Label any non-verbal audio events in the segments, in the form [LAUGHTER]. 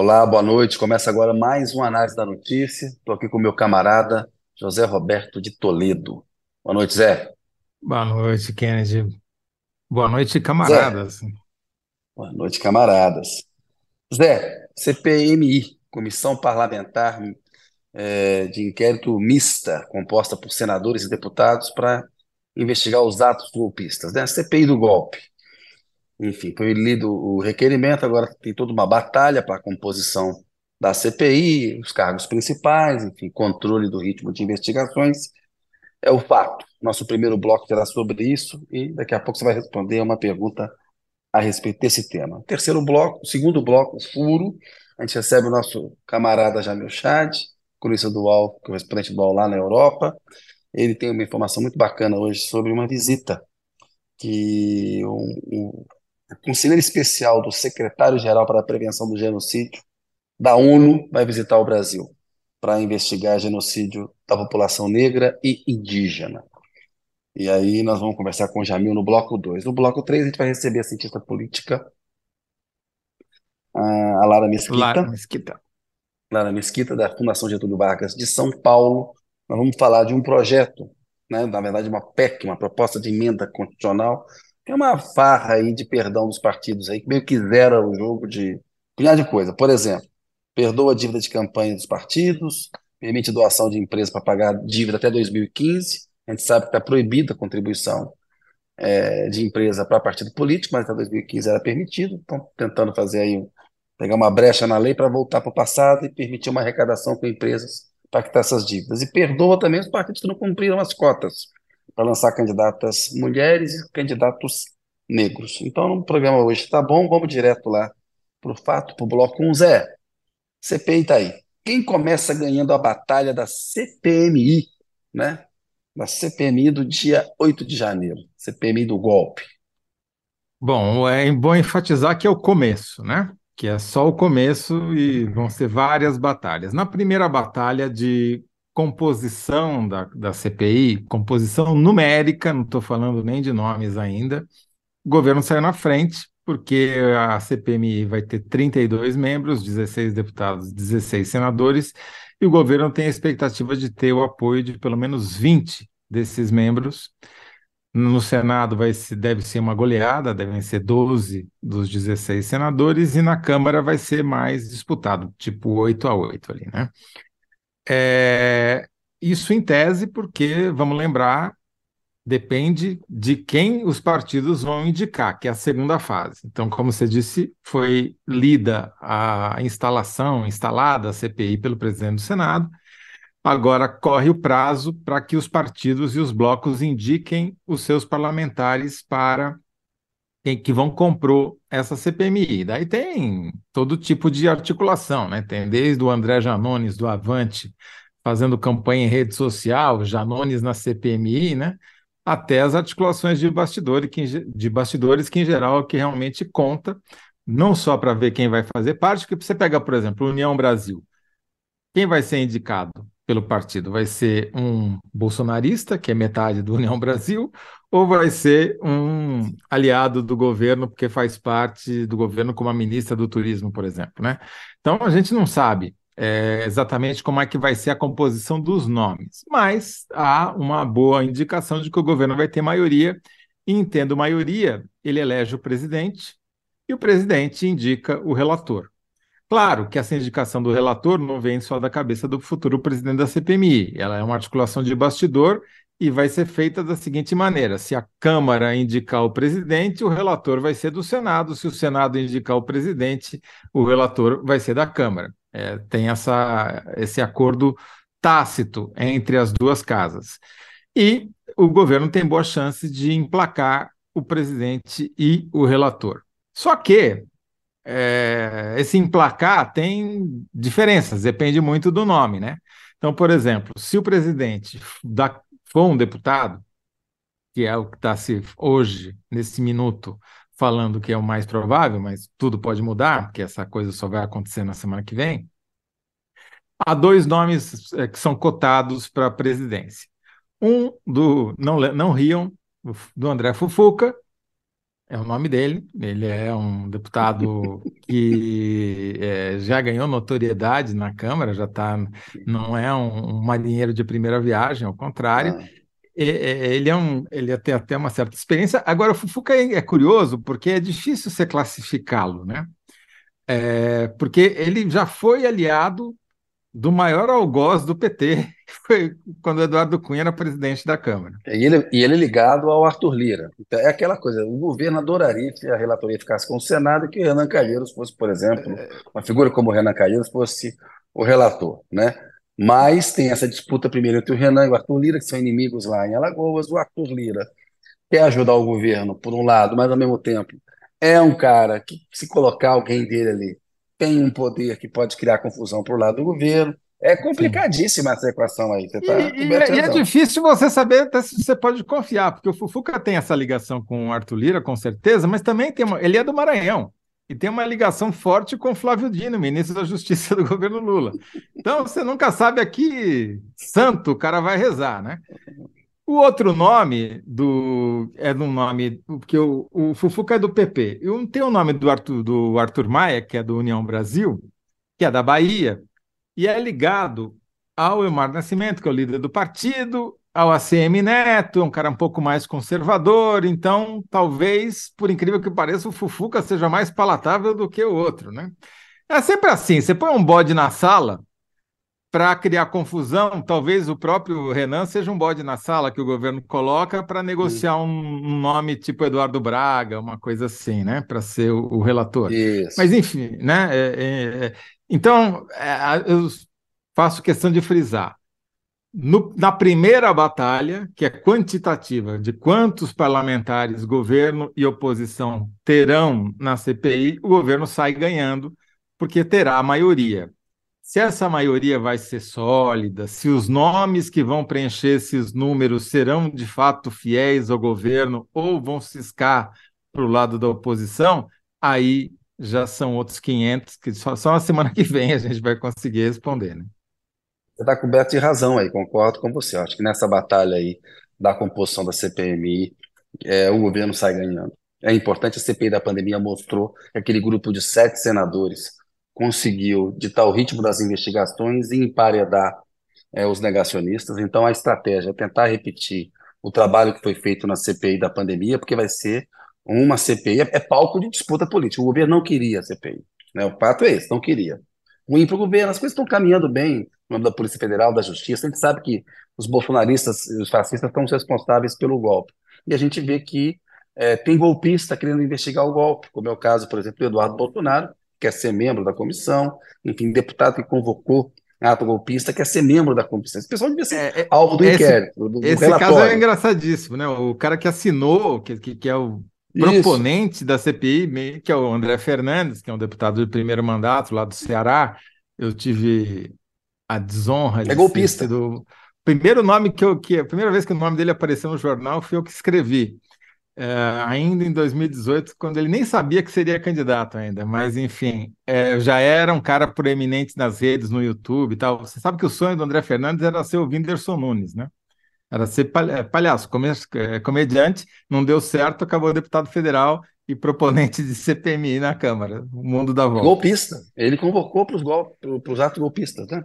Olá, boa noite. Começa agora mais uma análise da notícia. Estou aqui com meu camarada José Roberto de Toledo. Boa noite, Zé. Boa noite, Kennedy. Boa noite, Zé, camaradas. boa noite, camaradas. Zé, CPMI, Comissão Parlamentar eh, de Inquérito Mista, composta por senadores e deputados para investigar os atos golpistas, né? CPI do golpe. Enfim, foi lido o requerimento, agora tem toda uma batalha para a composição da CPI, os cargos principais, enfim, controle do ritmo de investigações. É o fato. Nosso primeiro bloco será sobre isso e daqui a pouco você vai responder uma pergunta a respeito desse tema. Terceiro bloco, segundo bloco, furo. A gente recebe o nosso camarada Jamil Chad, cronista do UOL, correspondente do UOL lá na Europa. Ele tem uma informação muito bacana hoje sobre uma visita que um conselheiro especial do secretário-geral para a prevenção do genocídio da ONU vai visitar o Brasil para investigar genocídio da população negra e indígena. E aí nós vamos conversar com o Jamil no bloco 2. No bloco 3 a gente vai receber a cientista política, a Lara Lara Mesquita, Mesquita. Lara Mesquita, da Fundação Getúlio Vargas de São Paulo. Nós vamos falar de um projeto, né, na verdade uma PEC, uma proposta de emenda constitucional, que é uma farra aí de perdão dos partidos aí, que meio que zera o jogo de milhar de coisa. Por exemplo, perdoa a dívida de campanha dos partidos, permite doação de empresa para pagar dívida até 2015. A gente sabe que está proibida a contribuição eh, de empresa para partido político, mas até 2015 era permitido. Estão tentando fazer aí, pegar uma brecha na lei para voltar para o passado e permitir uma arrecadação com empresas para quitar essas dívidas. E perdoa também os partidos que não cumpriram as cotas para lançar candidatas mulheres e candidatos negros. Então, o programa hoje está bom, vamos direto lá para o fato, para o bloco 1. Zé, CPI está aí. Quem começa ganhando a batalha da CPMI, né? Da CPMI do dia 8 de janeiro, CPMI do golpe. Bom, é bom enfatizar que é o começo, né? Que é só o começo e vão ser várias batalhas. Na primeira batalha de composição da, da CPI, composição numérica, não estou falando nem de nomes ainda, o governo saiu na frente, porque a CPMI vai ter 32 membros, 16 deputados, 16 senadores, e o governo tem a expectativa de ter o apoio de pelo menos 20 desses membros. No Senado vai se, deve ser uma goleada, devem ser 12 dos 16 senadores, e na Câmara vai ser mais disputado, tipo 8 a 8 ali, né? É, isso em tese, porque, vamos lembrar, depende de quem os partidos vão indicar, que é a segunda fase. Então, como você disse, foi lida a instalação, instalada a CPI pelo presidente do Senado. Agora corre o prazo para que os partidos e os blocos indiquem os seus parlamentares para que vão comprou essa CPMI. Daí tem todo tipo de articulação, né? Tem desde o André Janones do Avante fazendo campanha em rede social, Janones na CPMI, né? Até as articulações de bastidores, que, de bastidores que em geral é o que realmente conta, não só para ver quem vai fazer parte, porque você pega, por exemplo, União Brasil. Quem vai ser indicado pelo partido? Vai ser um bolsonarista, que é metade do União Brasil, ou vai ser um aliado do governo, porque faz parte do governo como a ministra do Turismo, por exemplo, né? Então a gente não sabe é, exatamente como é que vai ser a composição dos nomes, mas há uma boa indicação de que o governo vai ter maioria, e entendo maioria, ele elege o presidente e o presidente indica o relator. Claro que essa indicação do relator não vem só da cabeça do futuro presidente da CPMI, ela é uma articulação de bastidor e vai ser feita da seguinte maneira: se a Câmara indicar o presidente, o relator vai ser do Senado, se o Senado indicar o presidente, o relator vai ser da Câmara. É, tem essa, esse acordo tácito entre as duas casas. E o governo tem boa chance de emplacar o presidente e o relator. Só que é, esse emplacar tem diferenças, depende muito do nome, né? Então, por exemplo, se o presidente da, for um deputado, que é o que está se hoje, nesse minuto, falando que é o mais provável, mas tudo pode mudar, porque essa coisa só vai acontecer na semana que vem, há dois nomes é, que são cotados para a presidência. Um do, não, não riam, do André Fufuca, É o nome dele. Ele é um deputado que é, já ganhou notoriedade na Câmara, já tá, não é um, um marinheiro de primeira viagem, ao contrário. Ah. Ele é um, ele tem até uma certa experiência. Agora, o Fufuca é, é curioso porque é difícil você classificá-lo, né? É, porque ele já foi aliado do maior algoz do PT, que foi quando Eduardo Cunha era presidente da Câmara. E ele, e ele ligado ao Arthur Lira. Então, é aquela coisa, o governo adoraria que a relatoria ficasse com o Senado e que o Renan Calheiros fosse, por exemplo, uma figura como o Renan Calheiros fosse o relator, né? Mas tem essa disputa primeiro entre o Renan e o Arthur Lira, que são inimigos lá em Alagoas. O Arthur Lira quer ajudar o governo, por um lado, mas ao mesmo tempo é um cara que, se colocar alguém dele ali, tem um poder que pode criar confusão por lado do governo. É complicadíssima Sim. essa equação aí. Você tá e, e, e é difícil você saber até se você pode confiar, porque o Fufuca tem essa ligação com o Arthur Lira, com certeza, mas também tem uma, ele é do Maranhão e tem uma ligação forte com Flávio Dino, ministro da Justiça [LAUGHS] do governo Lula. Então você nunca sabe aqui, santo, o cara vai rezar, né? O outro nome do é do nome porque o, o Fufuca é do PP. E um, tem o nome do Arthur, do Arthur Maia, que é do União Brasil, que é da Bahia, e é ligado ao Elmar Nascimento, que é o líder do partido, ao ACM Neto, um cara um pouco mais conservador, então talvez, por incrível que pareça, o Fufuca seja mais palatável do que o outro, né? É sempre assim, você põe um bode na sala, para criar confusão, talvez o próprio Renan seja um bode na sala que o governo coloca para negociar um, um, nome tipo Eduardo Braga, uma coisa assim, né, para ser o, o, relator. Isso. Mas enfim, né? É, é, é então é, eu faço questão de frisar. No, na primeira batalha, que é quantitativa, de quantos parlamentares, governo e oposição terão na CPI, o governo sai ganhando, porque terá a maioria se essa maioria vai ser sólida, se os nomes que vão preencher esses números serão de fato fiéis ao governo ou vão ciscar para o lado da oposição, aí já são outros 500 que só, só na semana que vem a gente vai conseguir responder. Né? Você está coberto de razão aí, concordo com você. Acho que nessa batalha aí da composição da CPMI, é, o governo sai ganhando. É importante, a CPI da pandemia mostrou que aquele grupo de sete senadores conseguiu ditar o ritmo das investigações e emparedar é, os negacionistas. Então, a estratégia é tentar repetir o trabalho que foi feito na CPI da pandemia, porque vai ser uma CPI, é, é palco de disputa política. O governo não queria a CPI. Né? O fato é esse, não queria. Ruim para o governo, as coisas estão caminhando bem no nome da Polícia Federal, da Justiça. A gente sabe que os bolsonaristas e os fascistas estão responsáveis pelo golpe. E a gente vê que é, tem golpista querendo investigar o golpe, como é o caso, por exemplo, do Eduardo Bolsonaro, quer ser membro da comissão, enfim, deputado que convocou ato golpista quer ser membro da comissão. Esse pessoal devia ser é, é alvo do esse, inquérito, do, Esse relatório. caso é engraçadíssimo, né? O cara que assinou, que, que, que é o proponente Isso. da CPI, que é o André Fernandes, que é um deputado de primeiro mandato lá do Ceará, eu tive a desonra de é golpista. do primeiro nome que eu que a primeira vez que o nome dele apareceu no jornal foi eu que escrevi é, ainda em 2018, quando ele nem sabia que seria candidato ainda, mas enfim, é, já era um cara proeminente nas redes, no YouTube e tal. Você sabe que o sonho do André Fernandes era ser o Whindersson Nunes, né? Era ser é, palhaço, é, comediante, não deu certo, acabou deputado federal e proponente de CPMI na Câmara, o mundo da volta. Golpista, ele convocou para os atos golpistas, né?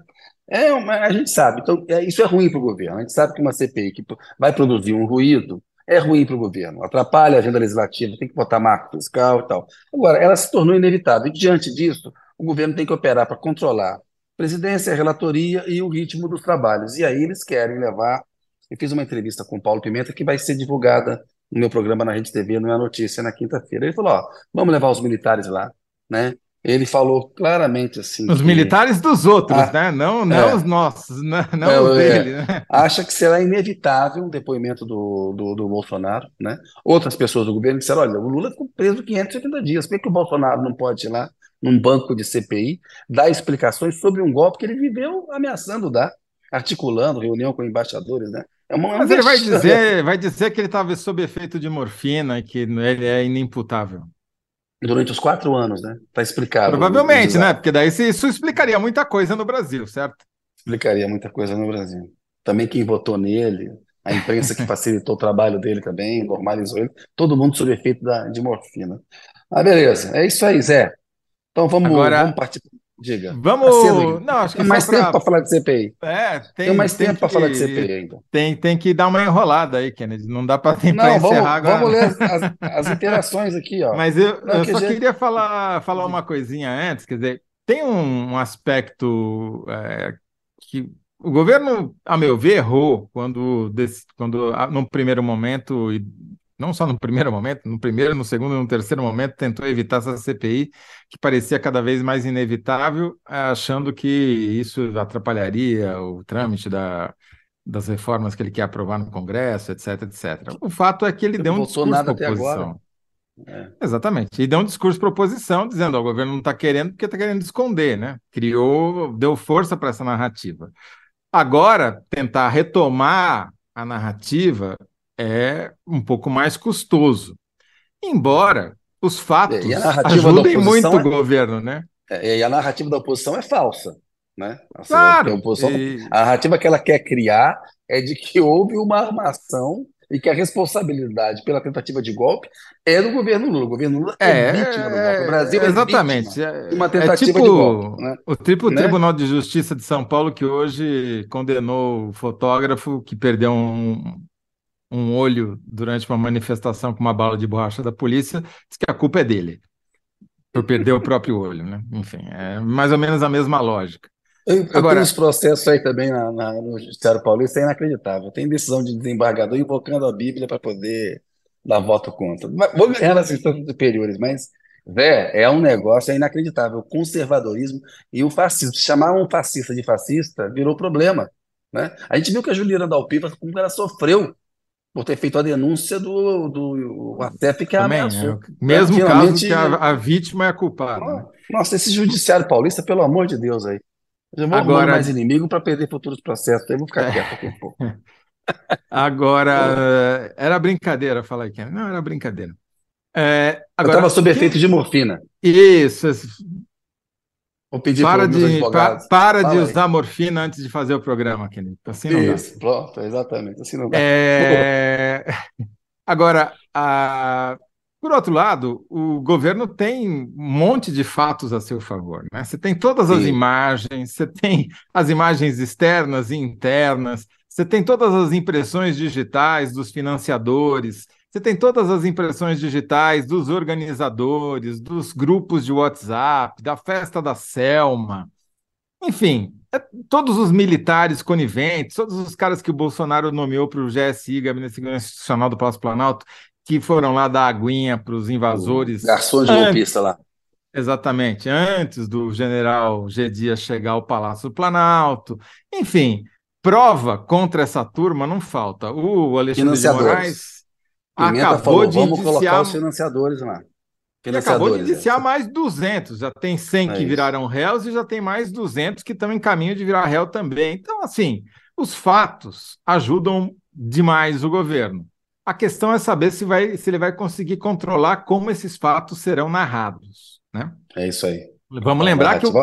É, a gente sabe, então é, isso é ruim para o governo. A gente sabe que uma CPI que vai produzir um ruído é ruim para o governo, atrapalha a agenda legislativa, tem que botar marco fiscal e tal. Agora, ela se tornou inevitável, e diante disso, o governo tem que operar para controlar a presidência, a relatoria e o ritmo dos trabalhos. E aí eles querem levar. Eu fiz uma entrevista com o Paulo Pimenta que vai ser divulgada no meu programa na Rede TV, não é notícia, na quinta-feira. Ele falou: ó, vamos levar os militares lá, né? Ele falou claramente assim. Os militares dos outros, ah, né? Não, não é, os nossos, não, não é, os dele. É, né? Acha que será inevitável um depoimento do, do, do, Bolsonaro, né? Outras pessoas do governo disseram: olha, o Lula ficou preso 580 dias, por que, que o Bolsonaro não pode ir lá num banco de CPI dar explicações sobre um golpe que ele viveu ameaçando dar, articulando reunião com embaixadores, né? É uma, Mas ele vai dizer, vai dizer que ele estava sob efeito de morfina e que ele é inimputável durante os quatro anos, né? Está explicado. Provavelmente, né? Porque daí isso explicaria muita coisa no Brasil, certo? Explicaria muita coisa no Brasil. Também quem votou nele, a imprensa que [LAUGHS] facilitou o trabalho dele também, normalizou ele, todo mundo sob efeito da, de morfina. Ah, beleza, é isso aí, Zé. Então vamos, Agora, vamos partir. Diga. Vamos. Tá não, acho que tem mais pra... tempo para falar de CPI. É, tem, tem mais tem tempo que... para falar de CPI ainda. Tem, tem que dar uma enrolada aí, Kennedy. Não dá para Não, encerrar vamos, agora. vamos ler as, as interações aqui, ó. Mas eu, Não, eu que só já- queria falar, falar uma coisinha antes, quer dizer, tem um, um aspecto é, que o governo, a meu ver, errou quando, quando num primeiro momento, e não só no primeiro momento, no primeiro, no segundo e no terceiro momento, tentou evitar essa CPI, que parecia cada vez mais inevitável, achando que isso atrapalharia o trâmite da, das reformas que ele quer aprovar no Congresso, etc, etc. O fato é que ele deu um discurso nada para oposição. É. Exatamente. E deu um discurso para oposição, dizendo: ó, o governo não está querendo porque está querendo esconder, né? Criou, deu força para essa narrativa. Agora, tentar retomar a narrativa é um pouco mais custoso. Embora os fatos ajudem muito o é- governo, né? É, E a narrativa da oposição é falsa, né? Assim, Claro. a, oposição- e- a narrativa que ela quer criar é de que houve uma armação e que a responsabilidade pela tentativa de golpe é do governo Lula. O governo Lula é, É, vítima do golpe. O Brasil é exatamente. vítima É, de uma é tentativa tipo de golpe. Né? o triplo Né? Tribunal de Justiça de São Paulo que hoje condenou o fotógrafo que perdeu um, um olho durante uma manifestação com uma bala de borracha da polícia, diz que a culpa é dele por perder o [LAUGHS] próprio olho, né? Enfim, é mais ou menos a mesma lógica. Eu, Agora- uns processos aí também na, na- no Judiciário Paulista, é inacreditável. Tem decisão de desembargador invocando a Bíblia para poder dar voto contra. Mas Vou ganhar nas instâncias superiores, mas, Vé, é um negócio é inacreditável. O conservadorismo e o fascismo. Chamar um fascista de fascista virou problema. Né? A gente viu que a Juliana Dalpiva, como ela sofreu por ter feito a denúncia do, do ACEF que a Também, ameaçou. é mesmo caso Finalmente- que a, a vítima é a culpada. né? Nossa, esse judiciário paulista, pelo amor de Deus aí. Eu já vou Agora- mais inimigo para perder futuros processos. Aí eu vou ficar É. quieto aqui um pouco. [LAUGHS] Agora, era brincadeira, fala aí, Ken. Não, era brincadeira. É, Eu agora, estava sob efeito de morfina. Isso, Vou pedir para de, pa- para de aí. usar morfina antes de fazer o programa, Kenny. Assim não dá. Isso, pronto, exatamente. Assim não dá. É, [LAUGHS] Agora, a- por outro lado, o governo tem um monte de fatos a seu favor, né? Você tem todas as Sim. imagens, você tem as imagens externas e internas, você tem todas as impressões digitais dos financiadores, você tem todas as impressões digitais dos organizadores, dos grupos de WhatsApp, da festa da Selma. Enfim, é- todos os militares coniventes, todos os caras que o Bolsonaro nomeou para o GSI, Gabinete de Segurança Institucional do Palácio Planalto, que foram lá dar aguinha para os invasores. Garçom de golpista lá. Exatamente, antes do general G. Dias chegar ao Palácio do Planalto. Enfim, prova contra essa turma não falta. O Alexandre de. Moraes Pimenta acabou falou, de vamos colocar indiciar os financiadores lá. e acabou de Financiadores. indiciar é. mais 200. Já tem 100 É que viraram réus e já tem mais 200 que estão em caminho de virar réu também. Então, assim, os fatos ajudam demais o governo. A questão é saber se, vai, se ele vai conseguir controlar como esses fatos serão narrados, né? É isso aí. Vamos A lembrar que o-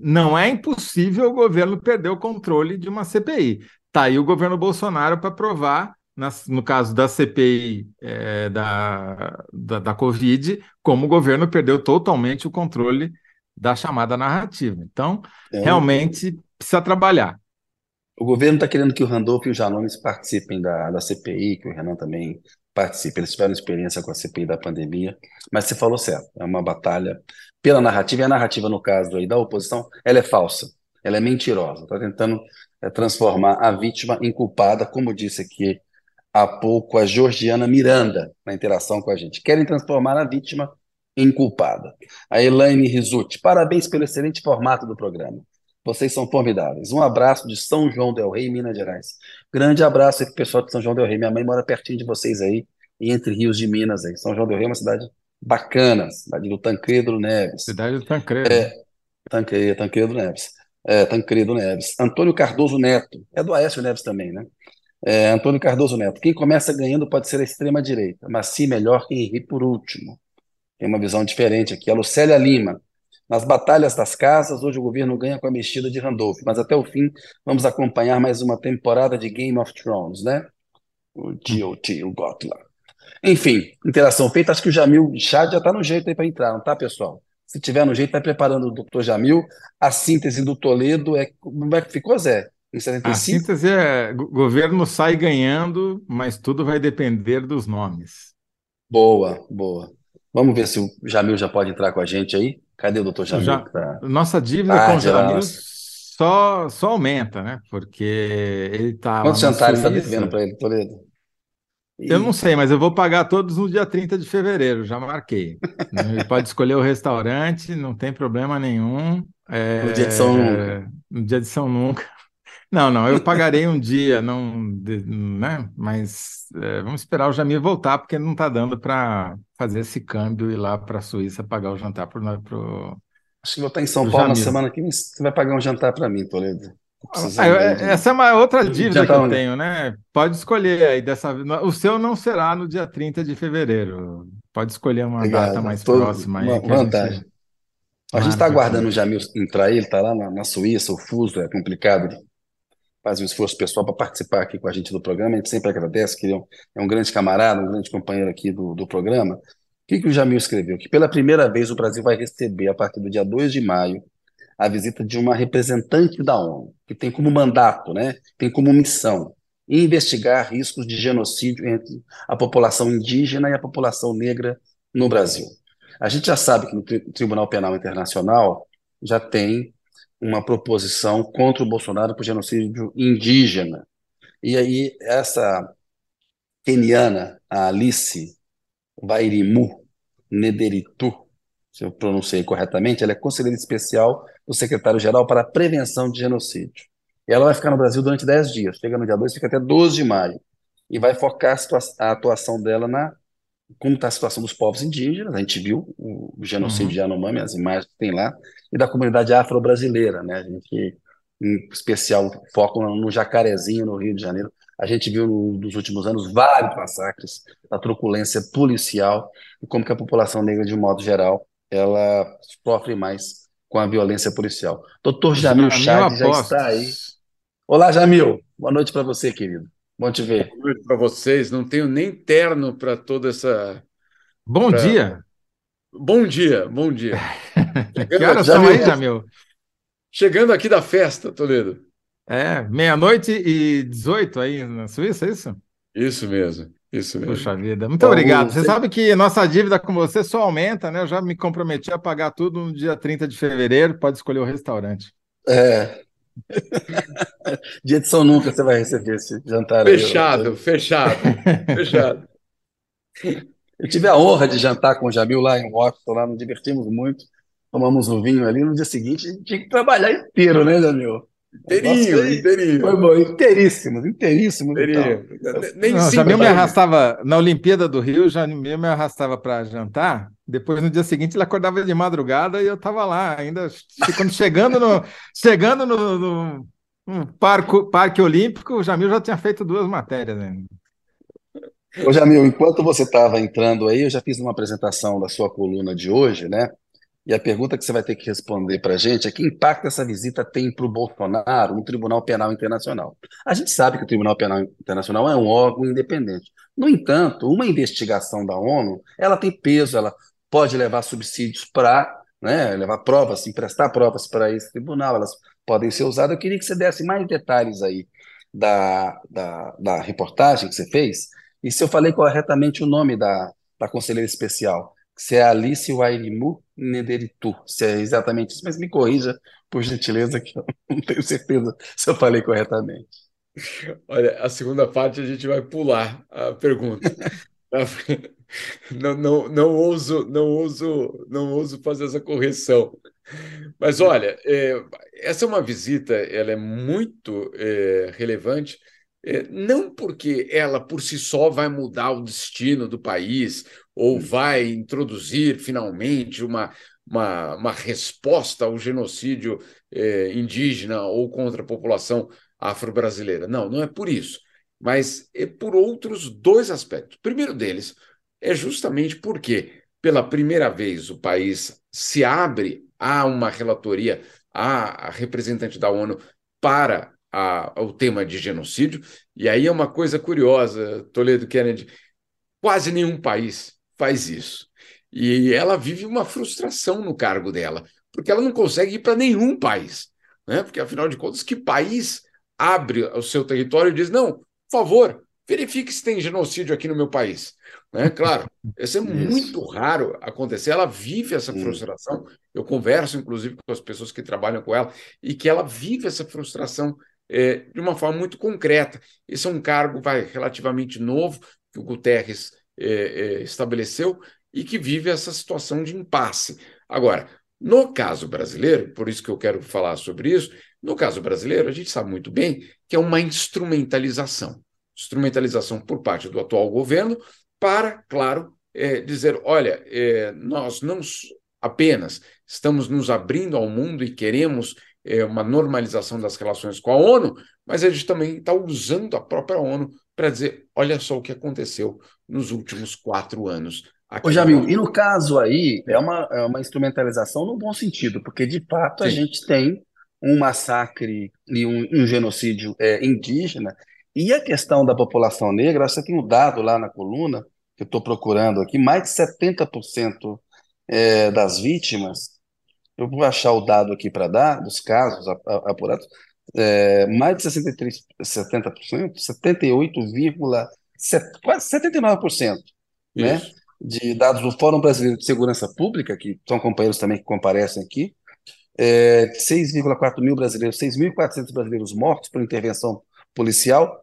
não é impossível o governo perder o controle de uma CPI. Está aí o governo Bolsonaro para provar, nas- no caso da CPI eh, da, da, da Covid, como o governo perdeu totalmente o controle da chamada narrativa. Então, É realmente precisa trabalhar. O governo está querendo que o Randolph e o Janones participem da, da CPI, que o Renan também participe. Eles tiveram experiência com a CPI da pandemia, mas você falou certo, é uma batalha pela narrativa, e a narrativa, no caso aí da oposição, ela é falsa, ela é mentirosa, está tentando é, transformar a vítima em culpada, como disse aqui há pouco a Georgiana Miranda, na interação com a gente. Querem transformar a vítima em culpada. A Elaine Rizuti, parabéns pelo excelente formato do programa. Vocês são formidáveis. Um abraço de São João del Rei, Minas Gerais. Grande abraço aí pro pessoal de São João del Rei. Minha mãe mora pertinho de vocês aí, entre rios de Minas aí. São João del Rei é uma cidade bacana, cidade do Tancredo Neves. Cidade do Tancredo. Tancredo, Tancredo Neves. É, Tancredo Neves. Antônio Cardoso Neto. É do Aécio Neves também, né? É, Antônio Cardoso Neto. Quem começa ganhando pode ser a extrema-direita, mas sim melhor quem ri por último. Tem uma visão diferente aqui. A Lucélia Lima. Nas batalhas das casas, hoje o governo ganha com a mexida de Randolph, mas até o fim vamos acompanhar mais uma temporada de Game of Thrones, né? O GOT, o GOT. Enfim, interação feita. Acho que o Jamil Chad já está no jeito aí para entrar, não tá, pessoal? Se tiver no jeito, vai preparando o doutor Jamil. A síntese do Toledo é. Como é que ficou, Zé? Em 75? A síntese é: governo sai ganhando, mas tudo vai depender dos nomes. Boa, boa. Vamos ver se o Jamil já pode entrar com a gente aí. Cadê o doutor Jamil? Já, tá... Nossa dívida ah, com o Jamil só, só aumenta, né? Porque ele está. Quantos jantares está devendo para ele, Toledo? Eu não sei, mas eu vou pagar todos no dia 30 de fevereiro, já marquei. [LAUGHS] Ele pode escolher o restaurante, não tem problema nenhum. É... No dia de São Nunca. No dia de São Nunca. Não, não, eu pagarei um dia, não, né? Mas é, vamos esperar o Jamir voltar, porque não está dando para fazer esse câmbio e ir lá para a Suíça pagar o jantar para o. Acho que vou estar em São Paulo Jamir. na semana que vem. Você vai pagar um jantar para mim, Toledo. Ah, essa é uma outra dívida que eu tenho, né? Pode escolher aí dessa O seu não será no dia 30 de fevereiro. Pode escolher uma Obrigado. data mais Tô... próxima aí. vantagem. A gente, está aguardando o Jamil entrar ele está lá na, na, Suíça, o fuso é complicado. Faz um esforço pessoal para participar aqui com a gente do programa. A gente sempre agradece, que é um, é um grande camarada, um grande companheiro aqui do, do programa. O que, que o Jamil escreveu? Que pela primeira vez o Brasil vai receber, a partir do dia 2 de maio, a visita de uma representante da ONU, que tem como mandato, né, tem como missão investigar riscos de genocídio entre a população indígena e a população negra no Brasil. A gente já sabe que no Tribunal Penal Internacional já tem uma proposição contra o Bolsonaro por genocídio indígena. E aí essa keniana, a Alice Vairimu Nederitu, se eu pronunciei corretamente, ela é conselheira especial do secretário-geral para a prevenção de genocídio. E ela vai ficar no Brasil durante 10 dias, chega no dia 2, fica até 12 de maio, e vai focar a atuação dela na como está a situação dos povos indígenas, a gente viu o, genocídio uhum. de Yanomami, as imagens que tem lá, e da comunidade afro-brasileira, né? A gente, em especial, foco no Jacarezinho, no Rio de Janeiro. A gente viu nos últimos anos vários massacres, a truculência policial, e como que a população negra, de um modo geral, ela sofre mais com a violência policial. Doutor Jamil Chad já está aí. Olá, Jamil. Boa noite para você, querido. Bom te ver. Boa noite para vocês. Não tenho nem terno para toda essa. Bom pra... dia. Bom dia, bom dia. [LAUGHS] que horas são aí, Jamil? Chegando aqui da festa, Toledo. É, meia-noite e 18 aí na Suíça, é isso? Isso mesmo. Isso mesmo. Puxa vida, muito obrigado. Você sabe que nossa dívida com você só aumenta, né? Eu já me comprometi a pagar tudo no dia 30 de fevereiro, pode escolher o restaurante. É. [LAUGHS] dia de São Nunca você vai receber esse jantar. Fechado, aí, fechado, [LAUGHS] fechado. Eu tive a honra de jantar com o Jamil lá em Washington, lá nos divertimos muito. Tomamos um vinho ali. No dia seguinte, tinha que trabalhar inteiro, né, Jamil? Inteirinho, inteirinho. Foi bom, inteiríssimo, inteiríssimo. inteiríssimo. Nem não, Jamil me arrastava, na Olimpíada do Rio, Jamil me arrastava para jantar. Depois, no dia seguinte, ele acordava de madrugada e eu estava lá, ainda quando chegando no, [LAUGHS] chegando no, no, no parque, parque Olímpico, o Jamil já tinha feito duas matérias. Né? Ô, Jamil, enquanto você estava entrando aí, eu já fiz uma apresentação da sua coluna de hoje, né? E a pergunta que você vai ter que responder para a gente é que impacto essa visita tem para o Bolsonaro no Tribunal Penal Internacional. A gente sabe que o Tribunal Penal Internacional é um órgão independente. No entanto, uma investigação da ONU, ela tem peso, ela pode levar subsídios para né, levar provas, emprestar provas para esse tribunal, elas podem ser usadas. Eu queria que você desse mais detalhes aí da, da, da reportagem que você fez, e se eu falei corretamente o nome da, da conselheira especial se é Alice Wairimu Nederitu, se é exatamente isso, mas me corrija, por gentileza, que eu [LAUGHS] não tenho certeza se eu falei corretamente. Olha, a segunda parte a gente vai pular a pergunta. [LAUGHS] não, não, não ouso, não ouso, não ouso fazer essa correção. Mas olha, é, essa é uma visita, ela é muito é, relevante, é, não porque ela por si só vai mudar o destino do país ou vai introduzir finalmente uma, uma, uma resposta ao genocídio eh, indígena ou contra a população afro-brasileira. Não, não é por isso, mas é por outros dois aspectos. O primeiro deles é justamente porque, pela primeira vez, o país se abre a uma relatoria, a representante da ONU, para a, ao tema de genocídio, e aí é uma coisa curiosa, Toledo Kennedy, quase nenhum país faz isso. E ela vive uma frustração no cargo dela, porque ela não consegue ir para nenhum país. Né? Porque, afinal de contas, que país abre o seu território e diz: não, por favor, verifique se tem genocídio aqui no meu país. Né? Claro, [LAUGHS] isso é isso. muito raro acontecer. Ela vive essa frustração. Eu converso, inclusive, com as pessoas que trabalham com ela e que ela vive essa frustração é, de uma forma muito concreta. Esse é um cargo vai, relativamente novo que o Guterres é, é, estabeleceu e que vive essa situação de impasse. Agora, no caso brasileiro, por isso que eu quero falar sobre isso, no caso brasileiro, a gente sabe muito bem que é uma instrumentalização. Instrumentalização por parte do atual governo para, claro, é, dizer: olha, é, nós não apenas estamos nos abrindo ao mundo e queremos é, uma normalização das relações com a ONU, mas a gente também está usando a própria ONU para dizer: olha só o que aconteceu nos últimos quatro anos. Ô, Jamil, e no caso aí, é uma, é uma instrumentalização no bom sentido, porque de fato Sim. a gente tem um massacre e um, um genocídio é, indígena, e a questão da população negra, você tem um dado lá na coluna, que eu estou procurando aqui, mais de 70% é, das vítimas, eu vou achar o dado aqui para dar, dos casos apurados, é, mais de 63, 70%, 78, quase 79%, né? de dados do Fórum Brasileiro de Segurança Pública, que são companheiros também que comparecem aqui, é, 6,4 mil brasileiros, 6.400 brasileiros mortos por intervenção policial,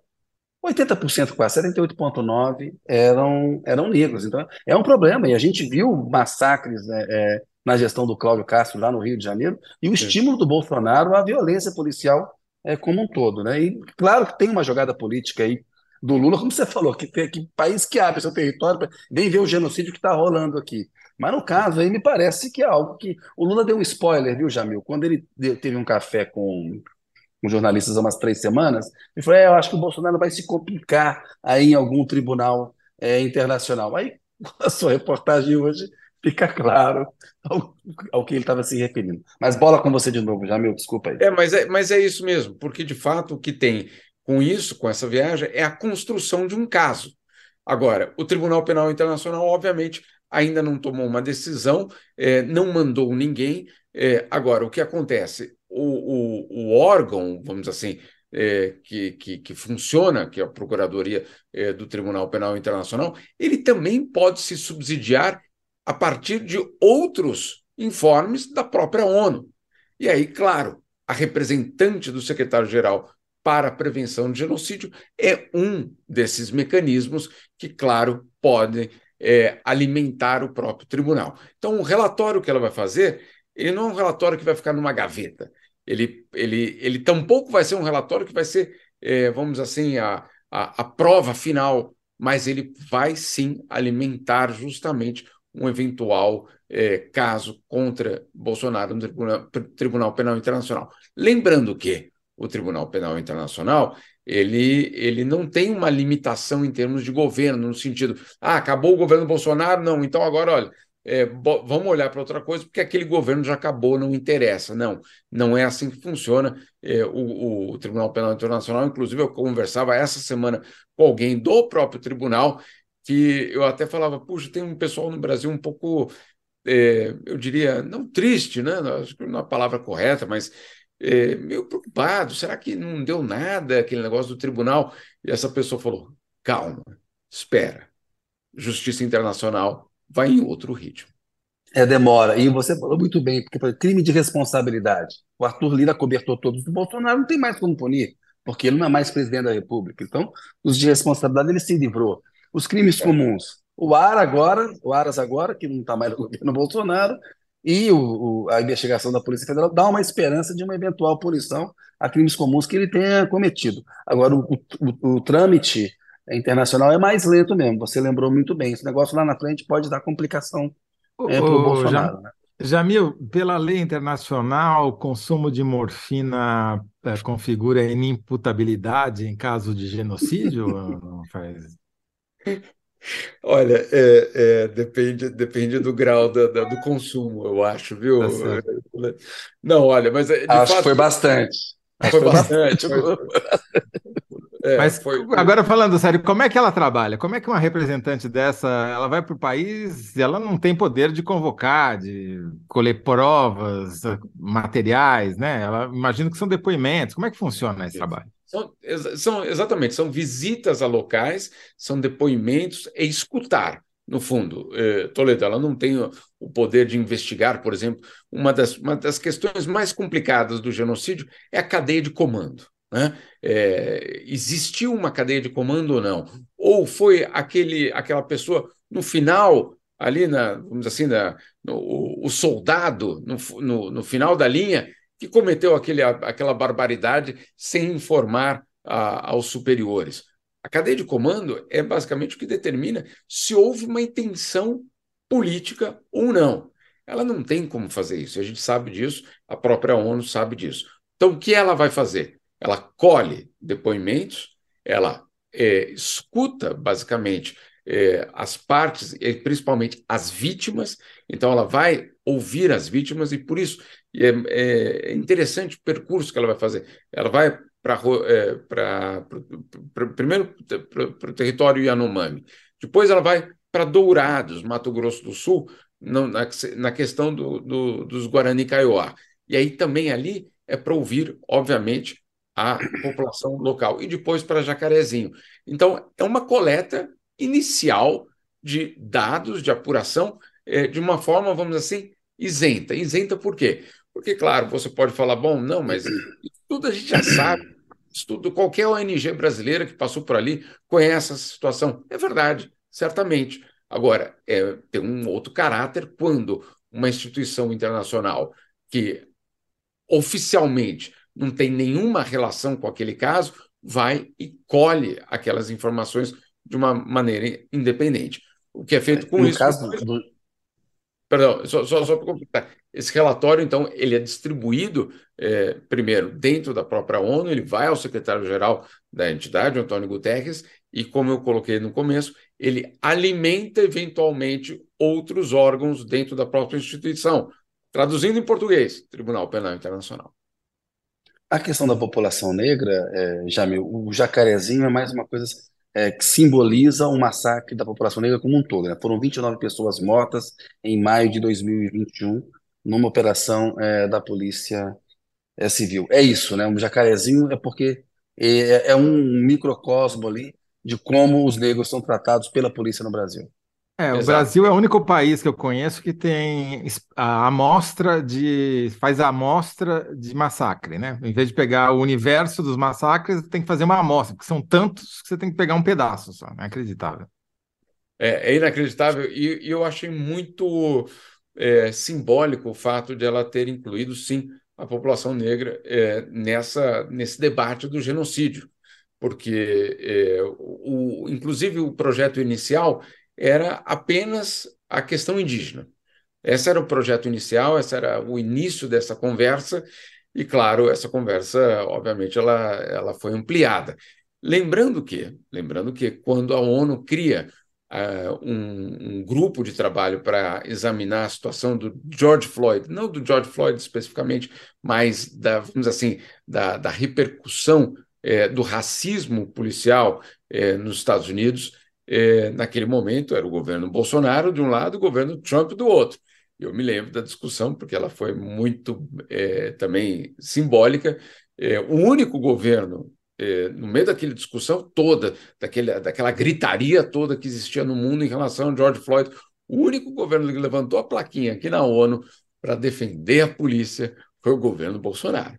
80% quase, 78,9% eram, eram negros. Então, é um problema. E a gente viu massacres né, é, na gestão do Cláudio Castro lá no Rio de Janeiro e o estímulo do Bolsonaro à violência policial é, como um todo. Né? E claro que tem uma jogada política aí do Lula, como você falou, que, que país que abre seu território, vem ver o genocídio que está rolando aqui. Mas no caso aí me parece que é algo que. O Lula deu um spoiler, viu, Jamil? Quando ele deu, teve um café com, com jornalistas há umas três semanas, ele falou: é, eu acho que o Bolsonaro vai se complicar aí em algum tribunal é, internacional. Aí [LAUGHS] a sua reportagem hoje fica claro ao, ao que ele estava se referindo. Mas bola com você de novo, Jamil, desculpa aí. É, mas é, mas é isso mesmo, porque de fato o que tem com isso, com essa viagem, é a construção de um caso. Agora, o Tribunal Penal Internacional, obviamente, ainda não tomou uma decisão, é, não mandou ninguém. É, agora, o que acontece? O, o, o órgão, vamos dizer assim, é, que, que, que, funciona, que é a Procuradoria é, do Tribunal Penal Internacional, ele também pode se subsidiar a partir de outros informes da própria ONU. E aí, claro, a representante do secretário-geral para a prevenção de genocídio é um desses mecanismos que, claro, podem é, alimentar o próprio tribunal. Então, o relatório que ela vai fazer, ele não é um relatório que vai ficar numa gaveta. Ele, ele, ele tampouco vai ser um relatório que vai ser, é, vamos assim, a, a, a prova final, mas ele vai sim alimentar justamente um eventual é, caso contra Bolsonaro no Tribunal, Tribunal Penal Internacional. Lembrando que o Tribunal Penal Internacional, ele, ele não tem uma limitação em termos de governo, no sentido, ah, acabou o governo Bolsonaro, não, então agora, olha, é, vamos olhar para outra coisa, porque aquele governo já acabou, não interessa. Não, não é assim que funciona. É, o, o, Tribunal Penal Internacional, inclusive, eu conversava essa semana com alguém do próprio tribunal, que eu até falava, puxa, tem um pessoal no Brasil um pouco, é, eu diria, não triste, né? Acho que não é a palavra correta, mas é, meio preocupado, será que não deu nada aquele negócio do tribunal? E essa pessoa falou: calma, espera. Justiça internacional vai em outro ritmo. É, demora. E você falou muito bem, porque crime de responsabilidade. O Arthur Lira cobertou todos do Bolsonaro, não tem mais como punir, porque ele não é mais presidente da República. Então, os de responsabilidade ele se livrou. Os crimes é. comuns. O Ar agora, o Aras agora, que não está mais no [LAUGHS] governo Bolsonaro, e o, o, a investigação da Polícia Federal dá uma esperança de uma eventual punição a crimes comuns que ele tenha cometido. Agora, o, o trâmite internacional é mais lento mesmo, você lembrou muito bem. Esse negócio lá na frente pode dar complicação é, para o Bolsonaro. Já... Né? Jamil, pela lei internacional, o consumo de morfina é, configura inimputabilidade em caso de genocídio? não [LAUGHS] faz... [LAUGHS] Olha, é, é, depende, depende do grau da, da, do consumo, eu acho, viu? Tá [LAUGHS] não, olha, mas é, de acho fato, que foi bastante. Foi bastante. Foi... [LAUGHS] É, Mas foi... agora falando sério, como é que ela trabalha? Como é que uma representante dessa, ela vai para o país e ela não tem poder de convocar, de colher provas, materiais, né? Ela imagino que são depoimentos. Como é que funciona esse trabalho? São, são exatamente, são visitas a locais, são depoimentos e escutar no fundo. Eh, Toledo, ela não tem o poder de investigar, por exemplo, uma das, uma das questões mais complicadas do genocídio é a cadeia de comando. Né? É, existiu uma cadeia de comando ou não? Ou foi aquele, aquela pessoa no final, ali na, vamos assim, na, no, o soldado no, no, no, final da linha que cometeu aquele, aquela barbaridade sem informar a, aos superiores? A cadeia de comando é basicamente o que determina se houve uma intenção política ou não. Ela não tem como fazer isso, a gente sabe disso, a própria ONU sabe disso. Então, o que ela vai fazer? Ela colhe depoimentos, ela é, escuta, basicamente, é, as partes, principalmente as vítimas, então ela vai ouvir as vítimas, e por isso é, é interessante o percurso que ela vai fazer. Ela vai para é, primeiro para o território Yanomami, depois ela vai para Dourados, Mato Grosso do Sul, na, na questão do, do, dos Guarani Kaiowá. E aí também ali é para ouvir, obviamente, a população local. E depois para Jacarezinho. Então, é uma coleta inicial de dados, de apuração, é, de uma forma, vamos dizer assim, isenta. Isenta por quê? Porque, claro, você pode falar, bom, não, mas tudo a gente já sabe. Tudo, qualquer ONG brasileira que passou por ali conhece essa situação. É verdade, certamente. Agora, é, tem um outro caráter quando uma instituição internacional que oficialmente não tem nenhuma relação com aquele caso, vai e colhe aquelas informações de uma maneira independente. O que é feito com no isso. Caso do... Perdão, só, só, só para completar. Esse relatório, então, ele é distribuído, é, primeiro, dentro da própria ONU, ele vai ao secretário-geral da entidade, Antônio Guterres, e, como eu coloquei no começo, ele alimenta, eventualmente, outros órgãos dentro da própria instituição. Traduzindo em português, Tribunal Penal Internacional. A questão da população negra, é, Jamil, o jacarezinho é mais uma coisa é, que simboliza o um massacre da população negra como um todo. Né? Foram 29 pessoas mortas em maio de 2021 numa operação é, da Polícia é, Civil. É isso, né? Um jacarezinho é porque é, é um microcosmo ali de como os negros são tratados pela polícia no Brasil. É, o Exato. Brasil é o único país que eu conheço que tem a amostra de. faz a amostra de massacre, né? Em vez de pegar o universo dos massacres, tem que fazer uma amostra, porque são tantos que você tem que pegar um pedaço só. É inacreditável. É, é inacreditável, e, e, eu achei muito é, simbólico o fato de ela ter incluído, sim, a população negra é, nessa, nesse debate do genocídio. Porque, é, o, inclusive, o projeto inicial era apenas a questão indígena. Esse era o projeto inicial, esse era o início dessa conversa, e claro, essa conversa, obviamente, ela, ela foi ampliada. Lembrando que, lembrando que quando a ONU cria uh, um, um, grupo de trabalho para examinar a situação do George Floyd, não do George Floyd especificamente, mas da, vamos assim, da, da repercussão eh, do racismo policial eh, nos Estados Unidos, naquele momento era o governo Bolsonaro de um lado, o governo Trump do outro. Eu me lembro da discussão, porque ela foi muito também simbólica. O único governo, é, no meio daquela discussão toda, daquele, daquela gritaria toda que existia no mundo em relação a George Floyd, o único governo que levantou a plaquinha aqui na ONU para defender a polícia foi o governo Bolsonaro.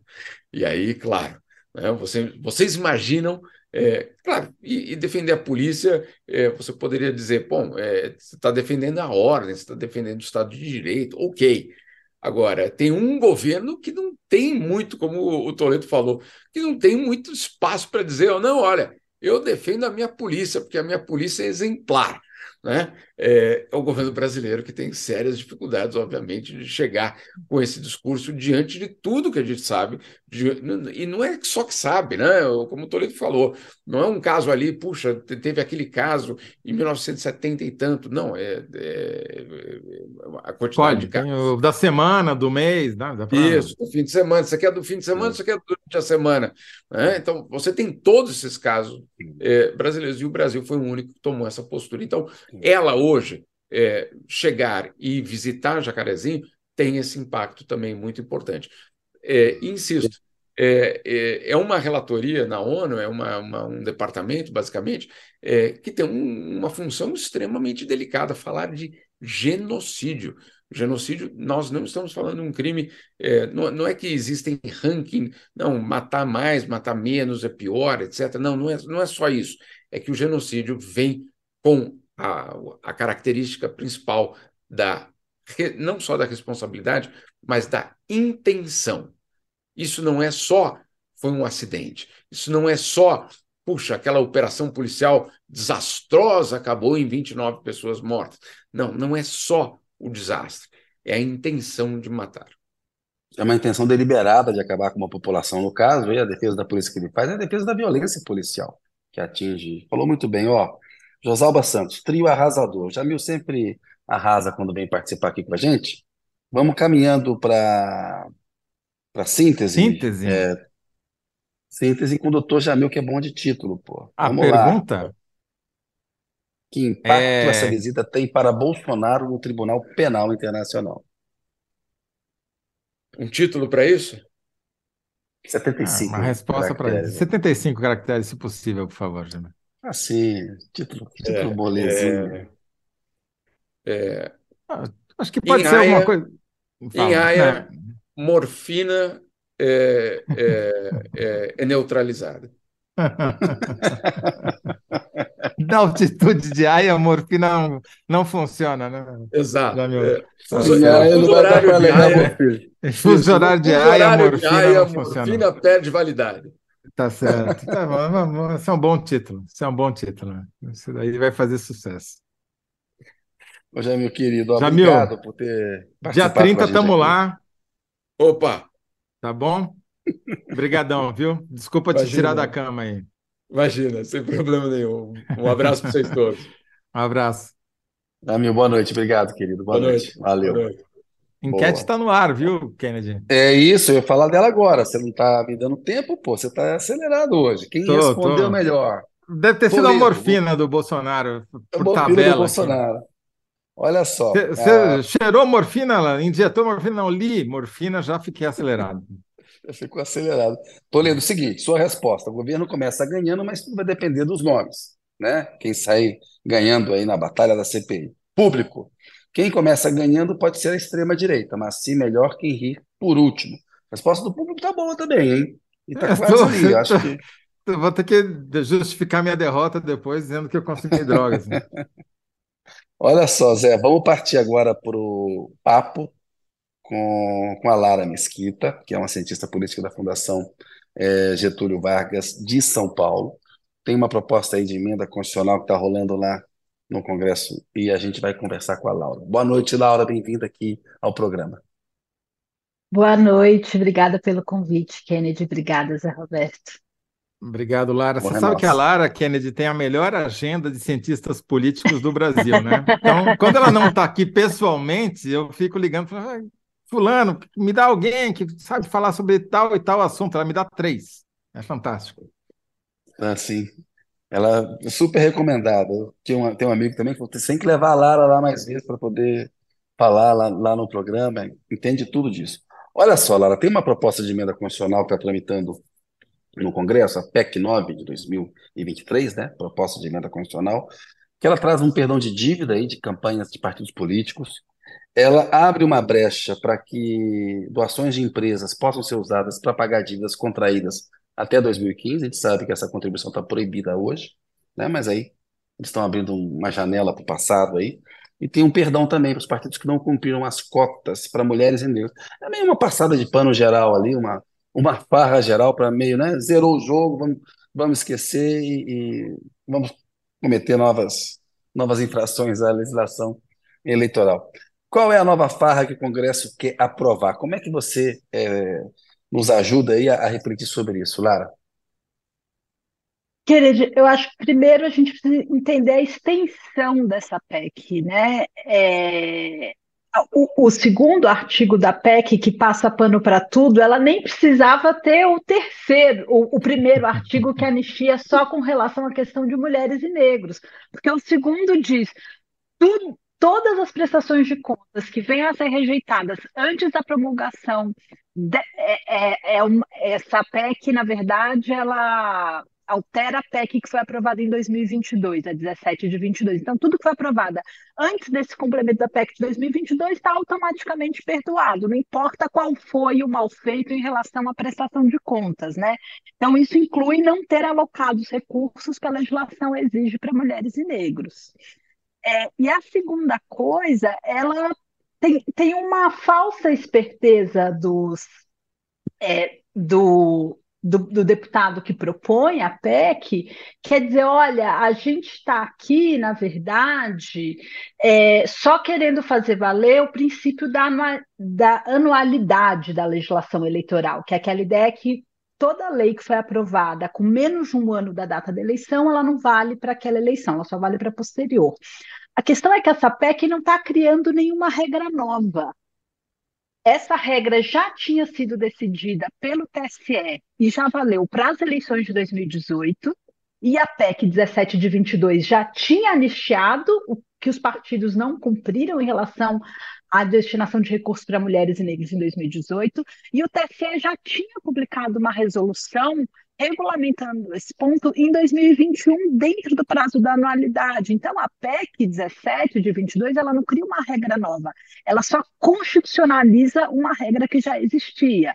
E aí, claro, né, você, vocês imaginam é, claro, e, e, defender a polícia, é, você poderia dizer, bom, é, você está defendendo a ordem, você está defendendo o Estado de Direito, ok. Agora, tem um governo que não tem muito, como o Toledo falou, que não tem muito espaço para dizer, oh, não, olha, eu defendo a minha polícia, porque a minha polícia é exemplar. né? É, é, o governo brasileiro que tem sérias dificuldades, obviamente, de chegar com esse discurso diante de tudo que a gente sabe. De, e não é só que sabe, né? Como o Toledo falou, não é um caso ali, puxa, teve aquele caso em 1970 e tanto. Não, é, é, é a quantidade Pode, de casos. da semana, do mês, né? Da Isso, do fim de semana. Isso aqui é do fim de semana, isso aqui é durante a semana. Né? Então, você tem todos esses casos é, brasileiros, e o Brasil foi o único que tomou essa postura. Então, ela hoje é, chegar e visitar Jacarezinho tem esse impacto também muito importante. É, insisto, é, é, é, uma relatoria na ONU, é uma, uma, um departamento, basicamente, é, que tem um, uma função extremamente delicada, falar de genocídio. Genocídio, nós não estamos falando de um crime, é, não, não, é que existem ranking, não, matar mais, matar menos é pior, etc. Não, não é, não é só isso. É que o genocídio vem com a, a característica principal da não só da responsabilidade, mas da intenção. Isso não é só foi um acidente. Isso não é só, puxa, aquela operação policial desastrosa acabou em 29 pessoas mortas. Não, não é só o desastre, é a intenção de matar. É uma intenção deliberada de acabar com uma população, no caso, e a defesa da polícia que ele faz é a defesa da violência policial, que atinge. Falou muito bem, ó. Josalba Santos, trio arrasador. Jamil sempre arrasa quando vem participar aqui com a gente. Vamos caminhando para para síntese. Síntese. É, síntese com o doutor Jamil, que é bom de título, pô. A Vamos pergunta? Lá. Que impacto é... essa visita tem para Bolsonaro no Tribunal Penal Internacional? Um título para isso? 75. Ah, uma resposta para isso. 75 caracteres, se possível, por favor, Jamil. Assim, título, título é, molezinho. É, é, ah, acho que pode ser Haia, alguma coisa. Fala, em Haia, né? morfina é, é, é, é neutralizada. [LAUGHS] Na altitude de Haia, a morfina não, não funciona, né? Exato. É. Fuso, horário de Haia, fuso horário de Haia, a morfina, morfina perde validade. Tá certo. Tá bom, esse é um bom título. Esse é um bom título. Isso daí vai fazer sucesso. Ô, Jamil, querido, Jamil, obrigado por ter Dia 30 estamos lá. Opa! Tá bom? Obrigadão, viu? Desculpa Imagina. te tirar da cama aí. Imagina, sem problema nenhum. Um abraço para vocês todos. [LAUGHS] Um abraço. Jamil, boa noite. Obrigado, querido. Boa, boa noite. noite. Valeu. Boa noite. Enquete está no ar, viu, Kennedy? É isso, eu ia falar dela agora. Você não está me dando tempo, pô. Você está acelerado hoje. Quem tô, respondeu tô. melhor? Deve ter sido a morfina do Bolsonaro, por tabela. Do Bolsonaro. Aqui. Olha só. Você a... cheirou morfina, injetou morfina? Não, li morfina, já fiquei acelerado. Já [LAUGHS] ficou acelerado. Toledo, o seguinte, sua resposta. O governo começa ganhando, mas tudo vai depender dos nomes. Né? Quem sair ganhando aí na batalha da CPI. Público. Quem começa ganhando pode ser a extrema-direita, mas se melhor quem rir por último. A resposta do público tá boa também, hein? E tá é, quase tô, ali, acho que. [LAUGHS] Vou ter que justificar minha derrota depois, dizendo que eu consumi drogas. Né? [LAUGHS] Olha só, Zé, vamos partir agora para o papo com, com a Lara Mesquita, que é uma cientista política da Fundação é, Getúlio Vargas de São Paulo. Tem uma proposta aí de emenda constitucional que está rolando lá no Congresso e a gente vai conversar com a Laura. Boa noite, Laura, bem-vinda aqui ao programa. Boa noite, obrigada pelo convite, Kennedy. Obrigada, Zé Roberto. Obrigado, Lara. Você sabe que a Lara Kennedy tem a melhor agenda de cientistas políticos do Brasil, né? Então, quando ela não está aqui pessoalmente, eu fico ligando para fulano, me dá alguém que sabe falar sobre tal e tal assunto. Ela me dá três. É fantástico. Ah, sim. Ela é super recomendada. Tem um, tem um amigo também que falou: você tem que levar a Lara lá mais vezes para poder falar lá, lá no programa, entende tudo disso. Olha só, Lara, tem uma proposta de emenda constitucional que está tramitando no Congresso, a PEC 9 de 2023, né? Proposta de emenda constitucional, que ela traz um perdão de dívida aí de campanhas de partidos políticos. Ela abre uma brecha para que doações de empresas possam ser usadas para pagar dívidas contraídas até 2015. A gente sabe que essa contribuição está proibida hoje, né? mas aí eles estão abrindo uma janela para o passado aí. E tem um perdão também para os partidos que não cumpriram as cotas para mulheres e negros. É meio uma passada de pano geral ali, uma, uma farra geral para meio, né? Zerou o jogo, vamos, vamos esquecer e, e, vamos cometer novas, novas infrações à legislação eleitoral. Qual é a nova farra que o Congresso quer aprovar? Como é que você é, nos ajuda aí a, a refletir sobre isso, Lara? Querida, eu acho que primeiro a gente precisa entender a extensão dessa PEC, né? É, o, o, segundo artigo da PEC, que passa pano para tudo, ela nem precisava ter o terceiro, o, o, primeiro artigo que anistia só com relação à questão de mulheres e negros, porque o segundo diz todas as prestações de contas que venham a ser rejeitadas antes da promulgação é, é, é uma, essa PEC, na verdade, ela altera a PEC que foi aprovada em 2022, a 17 de 22. Então, tudo que foi aprovado antes desse complemento da PEC de 2022 está automaticamente perdoado, não importa qual foi o mal feito em relação à prestação de contas, né? Então, isso inclui não ter alocado os recursos que a legislação exige para mulheres e negros. É, e a segunda coisa, ela tem, tem uma falsa esperteza dos, é, do, do, do, deputado que propõe a PEC, quer dizer, olha, a gente está aqui, na verdade, é, só querendo fazer valer o princípio da, da anualidade da legislação eleitoral, que é aquela ideia que toda lei que foi aprovada com menos de um ano da data da eleição, ela não vale para aquela eleição, ela só vale para posterior. A questão é que essa PEC não está criando nenhuma regra nova. Essa regra já tinha sido decidida pelo TSE e já valeu para as eleições de 2018, e a PEC 17 de 22 já tinha anistiado o que os partidos não cumpriram em relação à destinação de recursos para mulheres e negros em 2018, e o TSE já tinha publicado uma resolução regulamentando esse ponto em 2021, dentro do prazo da anualidade. Então, a PEC 17 de 22, ela não cria uma regra nova, ela só constitucionaliza uma regra que já existia.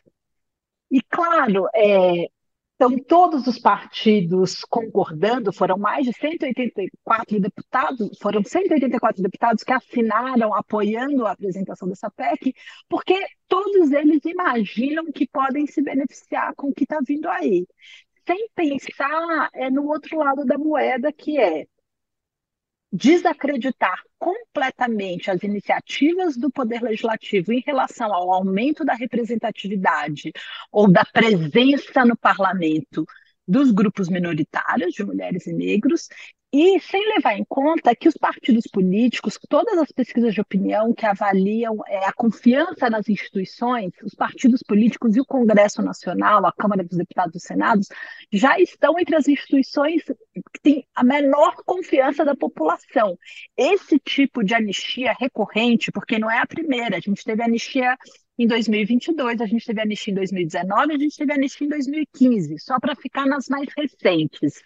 E, claro, é, então, todos os partidos concordando, foram mais de 184 deputados, foram 184 deputados que assinaram apoiando a apresentação dessa PEC, porque todos eles imaginam que podem se beneficiar com o que está vindo aí. Sem pensar é, no outro lado da moeda, que é desacreditar completamente as iniciativas do Poder Legislativo em relação ao aumento da representatividade ou da presença no parlamento dos grupos minoritários, de mulheres e negros, e sem levar em conta que os partidos políticos, todas as pesquisas de opinião que avaliam é, a confiança nas instituições, os partidos políticos e o Congresso Nacional, a Câmara dos Deputados e Senados, já estão entre as instituições que têm a menor confiança da população. Esse tipo de anistia recorrente, porque não é a primeira, a gente teve anistia em 2022, a gente teve anistia em 2019, a gente teve anistia em 2015, só para ficar nas mais recentes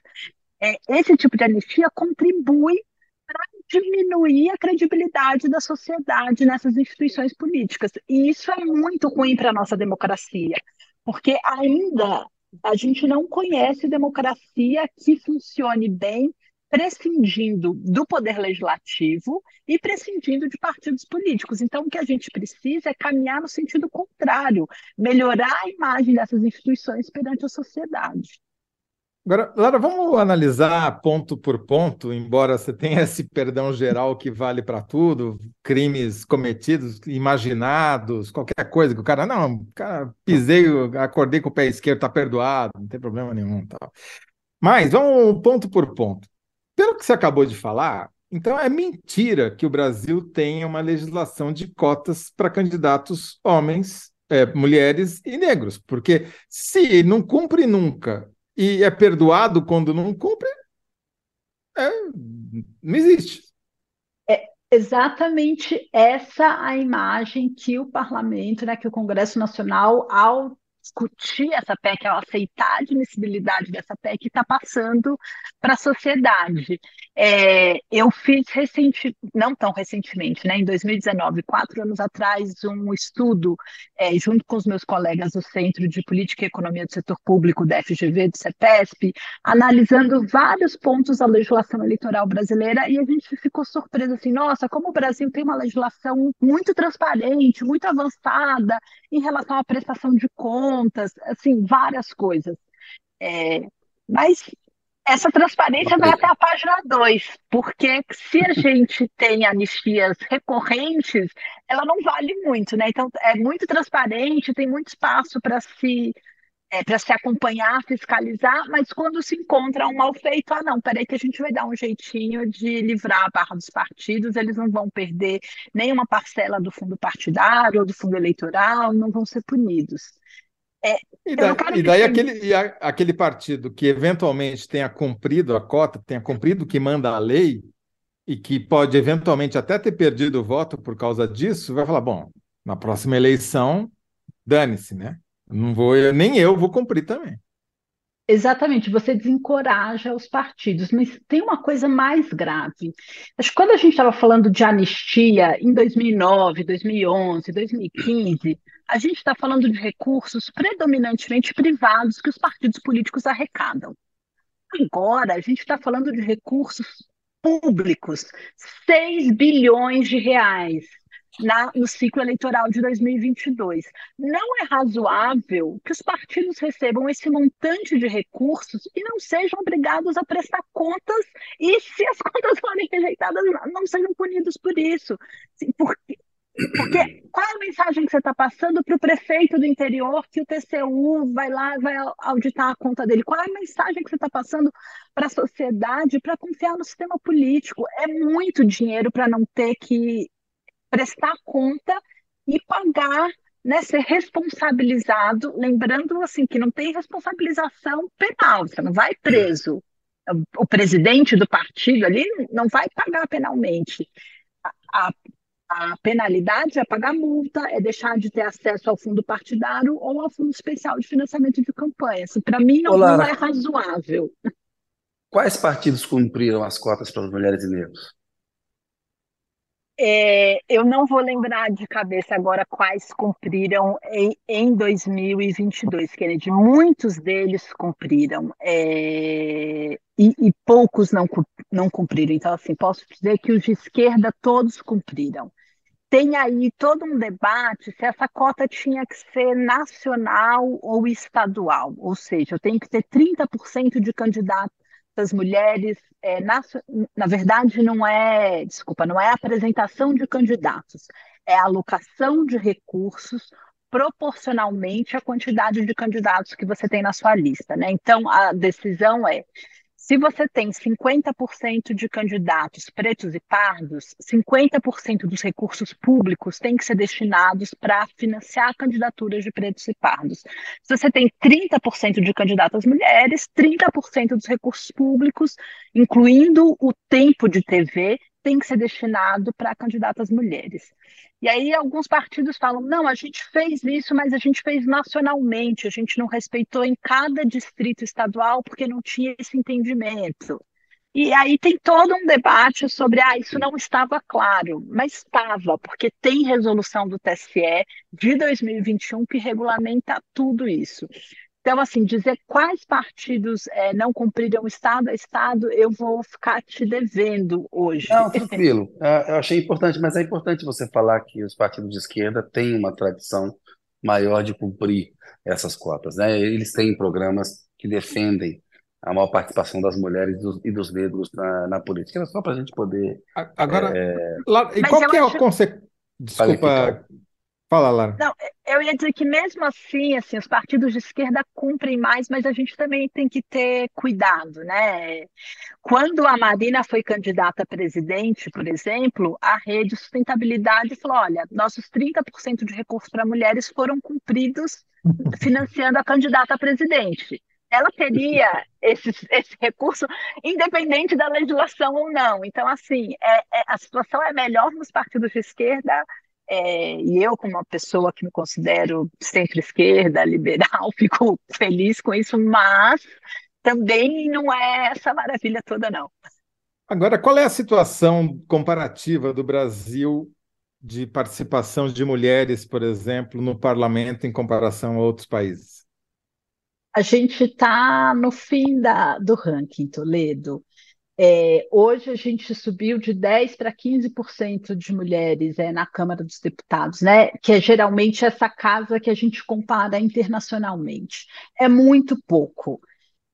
é, esse tipo de anistia contribui para diminuir a credibilidade da sociedade nessas instituições políticas. E isso é muito ruim para a nossa democracia, porque ainda a gente não conhece democracia que funcione bem prescindindo do poder legislativo e prescindindo de partidos políticos. Então, o que a gente precisa é caminhar no sentido contrário, melhorar a imagem dessas instituições perante a sociedade. Agora, Lara, vamos analisar ponto por ponto, embora você tenha [LAUGHS] esse perdão geral que vale para tudo, crimes cometidos, imaginados, qualquer coisa que o cara, não, cara, pisei, acordei com o pé esquerdo, está perdoado, não tem problema nenhum. Tal. Mas vamos ponto por ponto. Pelo que você acabou de falar, então é mentira que o Brasil tenha uma legislação de cotas para candidatos homens, é, mulheres e negros, porque se não cumpre nunca e é perdoado quando não cumpre, é, não existe. É exatamente essa a imagem que o parlamento, né, que o Congresso Nacional, ao discutir essa PEC, ao aceitar a admissibilidade dessa PEC, está passando para a sociedade. É, eu fiz recentemente, não tão recentemente, né, em 2019, quatro anos atrás, um estudo, é, junto com os meus colegas do Centro de Política e Economia do Setor Público, da FGV, do CEPESP, analisando vários pontos da legislação eleitoral brasileira, e a gente ficou surpreso assim, nossa, como o Brasil tem uma legislação muito transparente, muito avançada em relação à prestação de contas, assim, várias coisas. É, mas essa transparência vai até a página 2, porque se a gente tem anistias recorrentes, ela não vale muito, né? Então, é muito transparente, tem muito espaço para se é, para se acompanhar, fiscalizar, mas quando se encontra um mal feito, ah, não, peraí que a gente vai dar um jeitinho de livrar a barra dos partidos, eles não vão perder nenhuma parcela do fundo partidário ou do fundo eleitoral, não vão ser punidos. É, e, daí, e daí aquele, e a, aquele partido que eventualmente tenha cumprido a cota, tenha cumprido o que manda a lei, e que pode eventualmente até ter perdido o voto por causa disso, vai falar: bom, na próxima eleição, dane-se, né? Não vou, nem eu vou cumprir também. Exatamente, você desencoraja os partidos, mas tem uma coisa mais grave. Acho que quando a gente estava falando de anistia em 2009, 2011, 2015, a gente está falando de recursos predominantemente privados que os partidos políticos arrecadam. Agora, a gente está falando de recursos públicos, 6 bilhões de reais na, no ciclo eleitoral de 2022. Não é razoável que os partidos recebam esse montante de recursos e não sejam obrigados a prestar contas, e se as [LAUGHS] contas forem rejeitadas, não sejam punidos por isso. Porque, porque qual é a mensagem que você está passando para o prefeito do interior que o TCU vai lá vai auditar a conta dele? Qual é a mensagem que você está passando para a sociedade para confiar no sistema político? É muito dinheiro para não ter que prestar conta e pagar, né, ser responsabilizado, lembrando assim que não tem responsabilização penal, você não vai preso. O presidente do partido ali não vai pagar penalmente. A, a, a penalidade é pagar multa, é deixar de ter acesso ao fundo partidário ou ao fundo especial de financiamento de campanha. Assim, Para mim, não, Olá, não é razoável. Quais partidos cumpriram as cotas para as mulheres e negros? É, eu não vou lembrar de cabeça agora quais cumpriram em, em 2022, Kennedy. Muitos deles cumpriram é, e, e, poucos não, não cumpriram. Então, assim, posso dizer que os de esquerda todos cumpriram. Tem aí todo um debate se essa cota tinha que ser nacional ou estadual, ou seja, eu tenho que ter 30% de candidatos das mulheres, é, na, na verdade, não é, desculpa, não é apresentação de candidatos, é alocação de recursos proporcionalmente à quantidade de candidatos que você tem na sua lista, né? Então, a decisão é se você tem 50% de candidatos pretos e pardos, 50% dos recursos públicos têm que ser destinados para financiar candidaturas de pretos e pardos. Se você tem 30% de candidatas mulheres, 30% dos recursos públicos, incluindo o tempo de TV, tem que ser destinado para candidatas mulheres. E aí alguns partidos falam: não, a gente fez isso, mas a gente fez nacionalmente, a gente não respeitou em cada distrito estadual porque não tinha esse entendimento. E aí tem todo um debate sobre, ah, isso não estava claro, mas estava, porque tem resolução do TSE de 2021 que regulamenta tudo isso. Então, assim, dizer quais partidos é, não cumpriram Estado a Estado, eu vou ficar te devendo hoje. Não, tranquilo. É, eu achei importante, mas é importante você falar que os partidos de esquerda têm uma tradição maior de cumprir essas cotas. Né? Eles têm programas que defendem a maior participação das mulheres e dos, e dos negros na, na política. Era só para a gente poder. Agora, é... lá, e qual que é acho... a consequência? Desculpa, Fala, Lara. Não, eu ia dizer que mesmo assim, assim, os partidos de esquerda cumprem mais, mas a gente também tem que ter cuidado, né? Quando a Marina foi candidata a presidente, por exemplo, a Rede Sustentabilidade falou: olha, nossos 30% de recursos para mulheres foram cumpridos [LAUGHS] financiando a candidata a presidente. Ela teria esse, esse recurso independente da legislação ou não. Então, assim, é, é, a situação é melhor nos partidos de esquerda é, e eu, como uma pessoa que me considero centro-esquerda, liberal, [LAUGHS] fico feliz com isso, mas também não é essa maravilha toda, não. Agora, qual é a situação comparativa do Brasil de participação de mulheres, por exemplo, no parlamento em comparação a outros países? A gente está no fim da, do ranking, Toledo. É, hoje a gente subiu de 10% para 15% de mulheres é, na Câmara dos Deputados, né? que é geralmente essa casa que a gente compara internacionalmente. É muito pouco.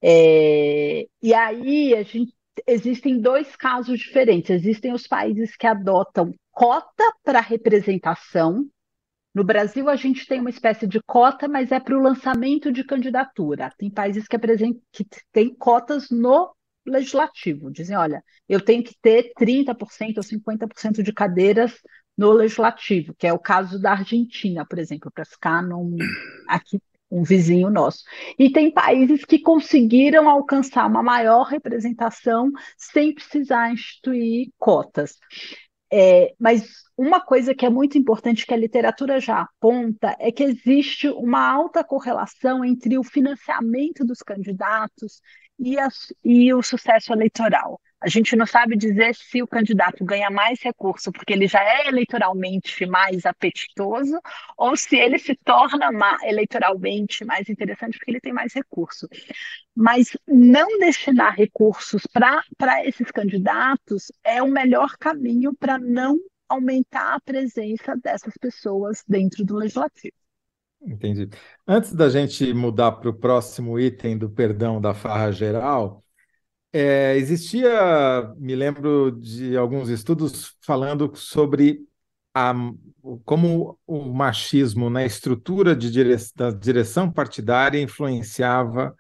É, e aí a gente, existem dois casos diferentes. Existem os países que adotam cota para representação. No Brasil, a gente tem uma espécie de cota, mas é para o lançamento de candidatura. Tem países que, que têm cotas no legislativo. Dizem, olha, eu tenho que ter 30% ou 50% de cadeiras no legislativo, que é o caso da Argentina, por exemplo, para ficar num, aqui um vizinho nosso. E tem países que conseguiram alcançar uma maior representação sem precisar instituir cotas. É, mas uma coisa que é muito importante que a literatura já aponta é que existe uma alta correlação entre o financiamento dos candidatos e, a, e o sucesso eleitoral. A gente não sabe dizer se o candidato ganha mais recurso porque ele já é eleitoralmente mais apetitoso ou se ele se torna eleitoralmente mais interessante porque ele tem mais recurso. Mas não destinar recursos para esses candidatos é o melhor caminho para não aumentar a presença dessas pessoas dentro do legislativo. Entendi. Antes da gente mudar para o próximo item do perdão da farra geral, é, existia, me lembro de alguns estudos falando sobre a, como o machismo na estrutura de dire, da direção partidária influenciava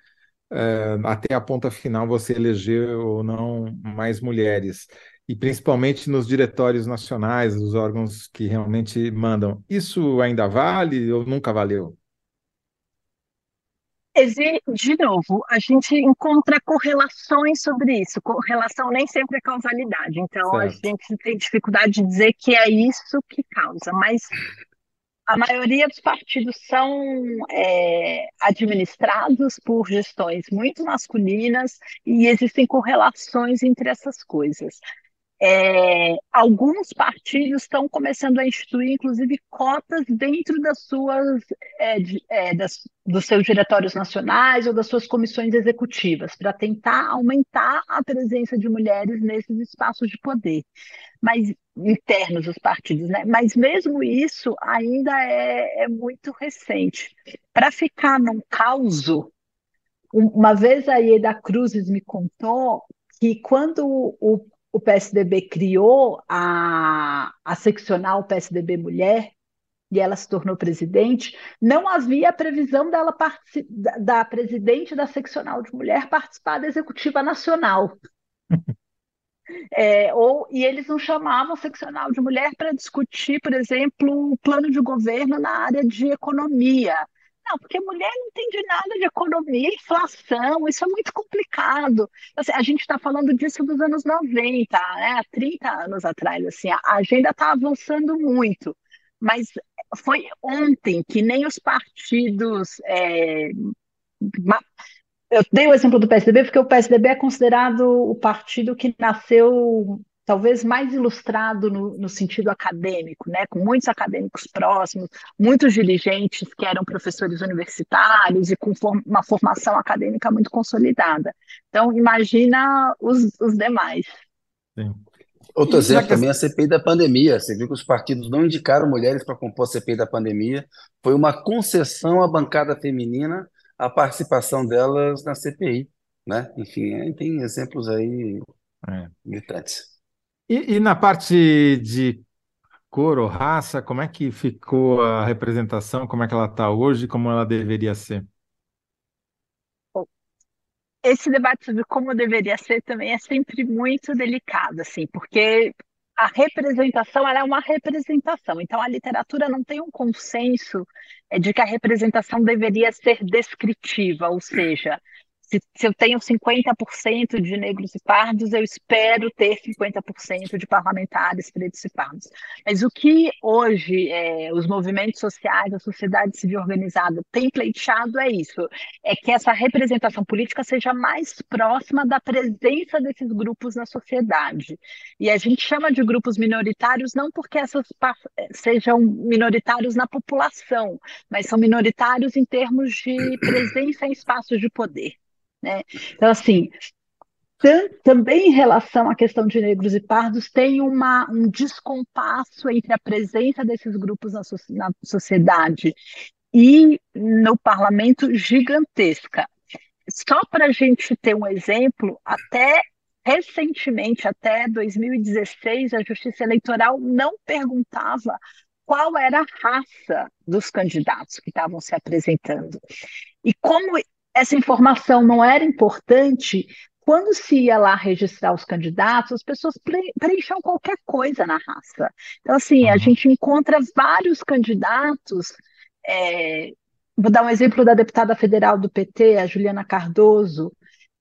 é, até a ponta final você eleger ou não mais mulheres, e principalmente nos diretórios nacionais, dos órgãos que realmente mandam. Isso ainda vale ou nunca valeu? de novo, a gente encontra correlações sobre isso. Correlação nem sempre é causalidade. Então, certo. a gente tem dificuldade de dizer que é isso que causa. Mas a maioria dos partidos são é, administrados por gestões muito masculinas e existem correlações entre essas coisas. É, alguns partidos estão começando a instituir, inclusive, cotas dentro das suas, é, de, é, das, dos seus diretórios nacionais ou das suas comissões executivas, para tentar aumentar a presença de mulheres nesses espaços de poder, mas internos dos partidos, né? Mas mesmo isso ainda é, é muito recente. Para ficar num caos, uma vez a Ieda Cruzes me contou que quando o o PSDB criou a, a seccional PSDB Mulher, e ela se tornou presidente, não havia previsão dela da, da presidente da seccional de mulher participar da executiva nacional. [LAUGHS] É, ou, e eles não chamavam seccional de mulher para discutir, por exemplo, o plano de governo na área de economia. Não, porque mulher não entende nada de economia, inflação, isso é muito complicado. Assim, a gente está falando disso dos anos 90, né? há 30 anos atrás. Assim, a agenda está avançando muito. Mas foi ontem que nem os partidos. É... Eu dei o exemplo do PSDB porque o PSDB é considerado o partido que nasceu talvez mais ilustrado no, no, sentido acadêmico, né, com muitos acadêmicos próximos, muitos dirigentes que eram professores universitários e com form uma formação acadêmica muito consolidada. Então, imagina os, os demais. Sim. Outro exemplo também é a CPI da pandemia. Você viu que os partidos não indicaram mulheres para compor a CPI da pandemia. Foi uma concessão à bancada feminina a participação delas na CPI. Né? Enfim, tem exemplos aí é. gritantes. E, e na parte de cor ou raça, como é que ficou a representação? Como é que ela está hoje? Como ela deveria ser? Esse debate sobre como deveria ser também é sempre muito delicado, assim, porque a representação é uma representação. Então, a literatura não tem um consenso é, de que a representação deveria ser descritiva, ou seja, se, se eu tenho 50% de negros e pardos, eu espero ter 50% de parlamentares pretos e pardos. Mas o que hoje é, os movimentos sociais, a sociedade civil organizada tem pleiteado é isso, é que essa representação política seja mais próxima da presença desses grupos na sociedade. E a gente chama de grupos minoritários não porque essas sejam minoritários na população, mas são minoritários em termos de [COUGHS] presença em espaços de poder. Né? Então, assim, também em relação à questão de negros e pardos, tem uma, um descompasso entre a presença desses grupos na, so, na sociedade e no parlamento gigantesca. só para a gente ter um exemplo, até recentemente, até 2016, a Justiça Eleitoral não perguntava qual era a raça dos candidatos que estavam se apresentando. E como essa informação não era importante, quando se ia lá registrar os candidatos, as pessoas preenchiam qualquer coisa na raça. Então, assim, a uhum. gente encontra vários candidatos. É, vou dar um exemplo da deputada federal do PT, a Juliana Cardoso,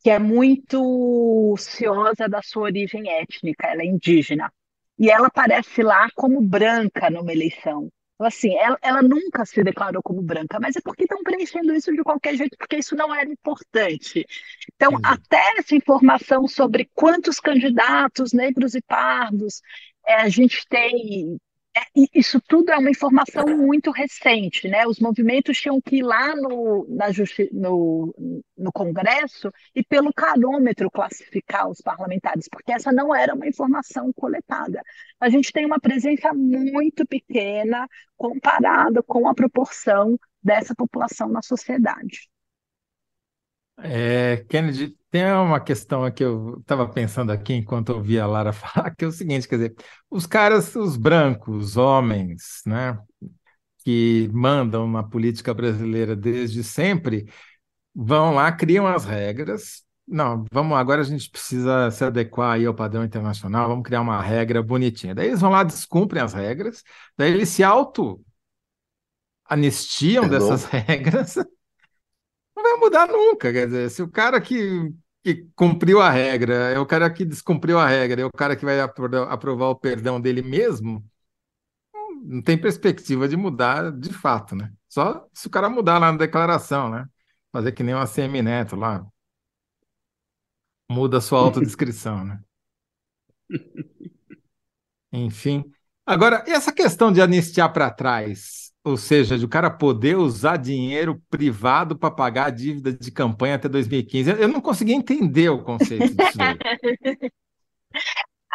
que é muito ciosa da sua origem étnica, ela é indígena. E ela aparece lá como branca numa eleição. Então, assim, ela, ela, nunca se declarou como branca, mas é porque estão preenchendo isso de qualquer jeito, porque isso não era importante. Então, Entendi. até essa informação sobre quantos candidatos negros e pardos é, a gente tem isso tudo é uma informação muito recente, né? Os movimentos tinham que ir lá no, no, no Congresso e pelo carômetro classificar os parlamentares, porque essa não era uma informação coletada. A gente tem uma presença muito pequena comparada com a proporção dessa população na sociedade. É, Kennedy, tem uma questão que eu estava pensando aqui enquanto eu ouvia a Lara [LAUGHS] falar, que é o seguinte, quer dizer, os caras, os brancos, homens, né, que mandam na política brasileira desde sempre, vão lá, criam as regras. Não, vamos agora a gente precisa se adequar aí ao padrão internacional, vamos criar uma regra bonitinha. Daí eles vão lá, descumprem as regras, daí eles se auto anistiam dessas [LAUGHS] regras não vai mudar nunca. Quer dizer, se o cara que, que cumpriu a regra é o cara que descumpriu a regra, é o cara que vai aprovar o perdão dele mesmo, não tem perspectiva de mudar de fato, né? Só se o cara mudar lá na declaração, né? Fazer que nem uma semineto lá. Muda a sua autodescrição, né? [LAUGHS] Enfim. Agora, e essa questão de anistiar para trás? Ou seja, de o cara poder usar dinheiro privado para pagar a dívida de campanha até 2015. Eu não consegui entender o conceito disso. [LAUGHS]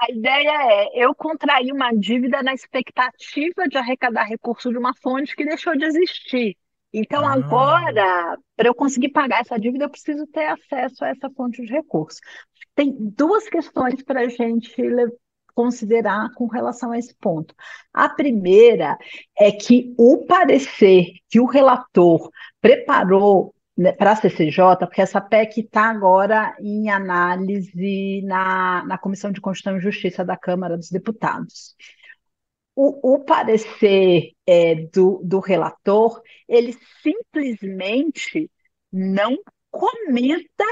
A ideia é eu contrair uma dívida na expectativa de arrecadar recursos de uma fonte que deixou de existir. Então, ah. agora, para eu conseguir pagar essa dívida, eu preciso ter acesso a essa fonte de recursos. Tem duas questões para a gente considerar com relação a esse ponto. A primeira é que o parecer que o relator preparou né, para a CCJ, porque essa PEC está agora em análise na, na Comissão de Constituição e Justiça da Câmara dos Deputados. O, o parecer é, do, do relator, ele simplesmente não comenta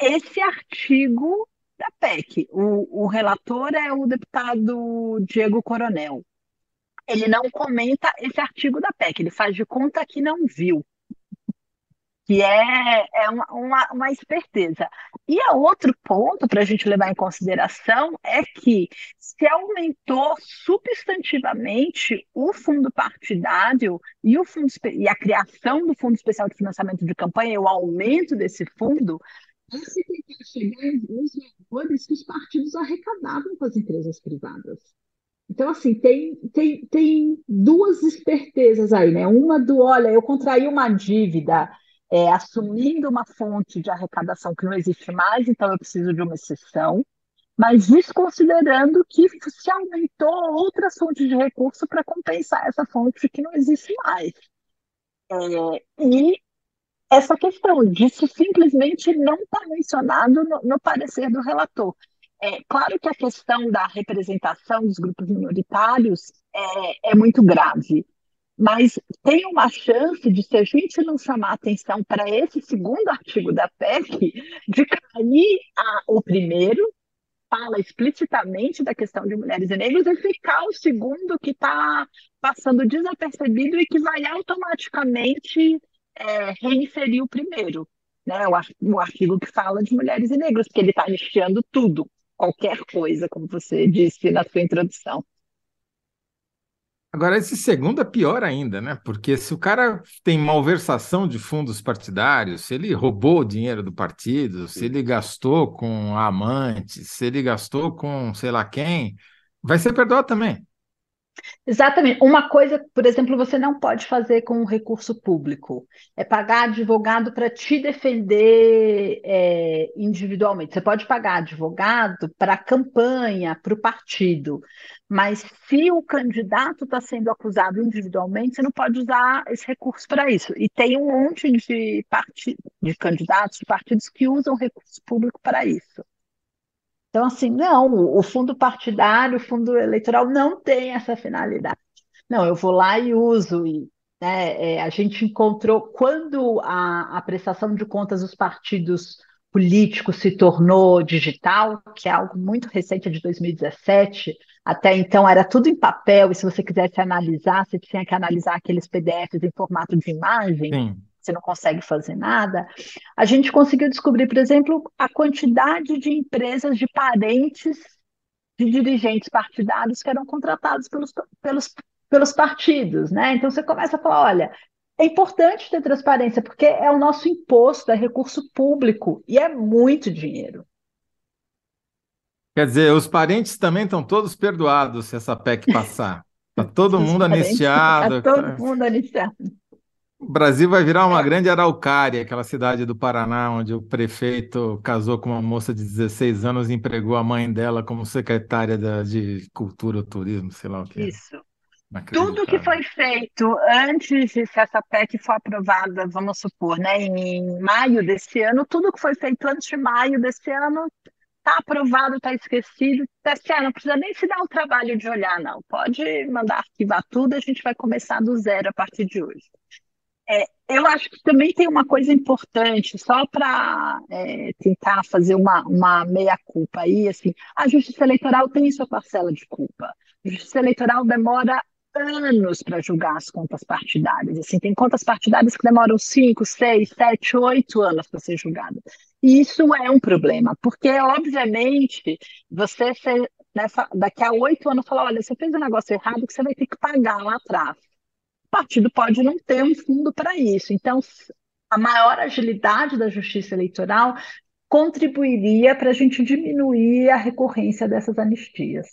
esse artigo da PEC. O, o relator é o deputado Diego Coronel. Ele não comenta esse artigo da PEC, ele faz de conta que não viu que é, é uma, uma, uma, esperteza. E a outro ponto para a gente levar em consideração é que se aumentou substantivamente o fundo partidário e, o fundo, e a criação do Fundo Especial de Financiamento de Campanha o aumento desse fundo, esse tentar chegar nos valores que os partidos arrecadavam com as empresas privadas. Então, assim, tem, tem, tem duas espertezas aí, né? Uma do, olha, eu contraí uma dívida é, assumindo uma fonte de arrecadação que não existe mais, então eu preciso de uma exceção, mas desconsiderando que se aumentou outras fontes de recurso para compensar essa fonte que não existe mais. É, e essa questão disso simplesmente não está mencionado no, no, parecer do relator. É claro que a questão da representação dos grupos minoritários é, é muito grave, mas tem uma chance de, se a gente não chamar atenção para esse segundo artigo da PEC, de cair a, o primeiro, fala explicitamente da questão de mulheres e negros, e ficar o segundo que está passando desapercebido e que vai automaticamente é, o primeiro, né? O, o artigo que fala de mulheres e negros, porque ele está anistiando tudo, qualquer coisa, como você disse na sua introdução. Agora, esse segundo é pior ainda, né? Porque se o cara tem malversação de fundos partidários, se ele roubou o dinheiro do partido, se ele gastou com amantes, se ele gastou com sei lá quem, vai ser perdoado também. Exatamente. Uma coisa, por exemplo, você não pode fazer com um recurso público é pagar advogado para te defender é, individualmente. Você pode pagar advogado para a campanha, para o partido, mas se o candidato está sendo acusado individualmente, você não pode usar esse recurso para isso. E tem um monte de, part... de candidatos, de partidos que usam recurso público para isso. Então, assim, não, o fundo partidário, o fundo eleitoral não tem essa finalidade. Não, eu vou lá e uso. E, né, é, a gente encontrou, quando a, a prestação de contas dos partidos políticos se tornou digital, que é algo muito recente, é de 2017, até então era tudo em papel, e se você quisesse analisar, você tinha que analisar aqueles PDFs em formato de imagem. Sim você não consegue fazer nada, a gente conseguiu descobrir, por exemplo, a quantidade de empresas de parentes de dirigentes partidários que eram contratados pelos, pelos, pelos partidos, né? Então você começa a falar, olha, é importante ter transparência, porque é o nosso imposto, é recurso público e é muito dinheiro. Quer dizer, os parentes também estão todos perdoados se essa PEC [LAUGHS] passar. Está todo mundo anistiado. Está todo mundo anistiado. O Brasil vai virar uma grande araucária, aquela cidade do Paraná, onde o prefeito casou com uma moça de 16 anos e empregou a mãe dela como secretária da, de Cultura ou Turismo, sei lá o que. Isso. Tudo que foi feito antes de se essa PEC for aprovada, vamos supor, né, em maio desse ano, tudo que foi feito antes de maio desse ano está aprovado, está esquecido. Tá, não precisa nem se dar o trabalho de olhar, não. Pode mandar arquivar tudo, a gente vai começar do zero a partir de hoje. É, eu acho que também tem uma coisa importante, só para é, tentar fazer uma, uma meia-culpa aí, assim, a justiça eleitoral tem sua parcela de culpa. A justiça eleitoral demora anos para julgar as contas partidárias. Assim, tem contas partidárias que demoram 5, 6, 7, 8 anos para ser julgadas. E isso é um problema, porque, obviamente, você nessa, daqui a oito anos falar, olha, você fez um negócio errado que você vai ter que pagar lá atrás partido pode não ter um fundo para isso. Então, a maior agilidade da justiça eleitoral contribuiria para a gente diminuir a recorrência dessas anistias.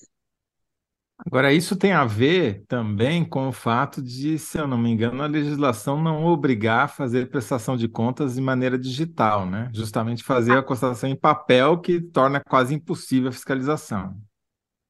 Agora, isso tem a ver também com o fato de, se eu não me engano, a legislação não obrigar a fazer prestação de contas de maneira digital, né? Justamente fazer a constatação em papel que torna quase impossível a fiscalização.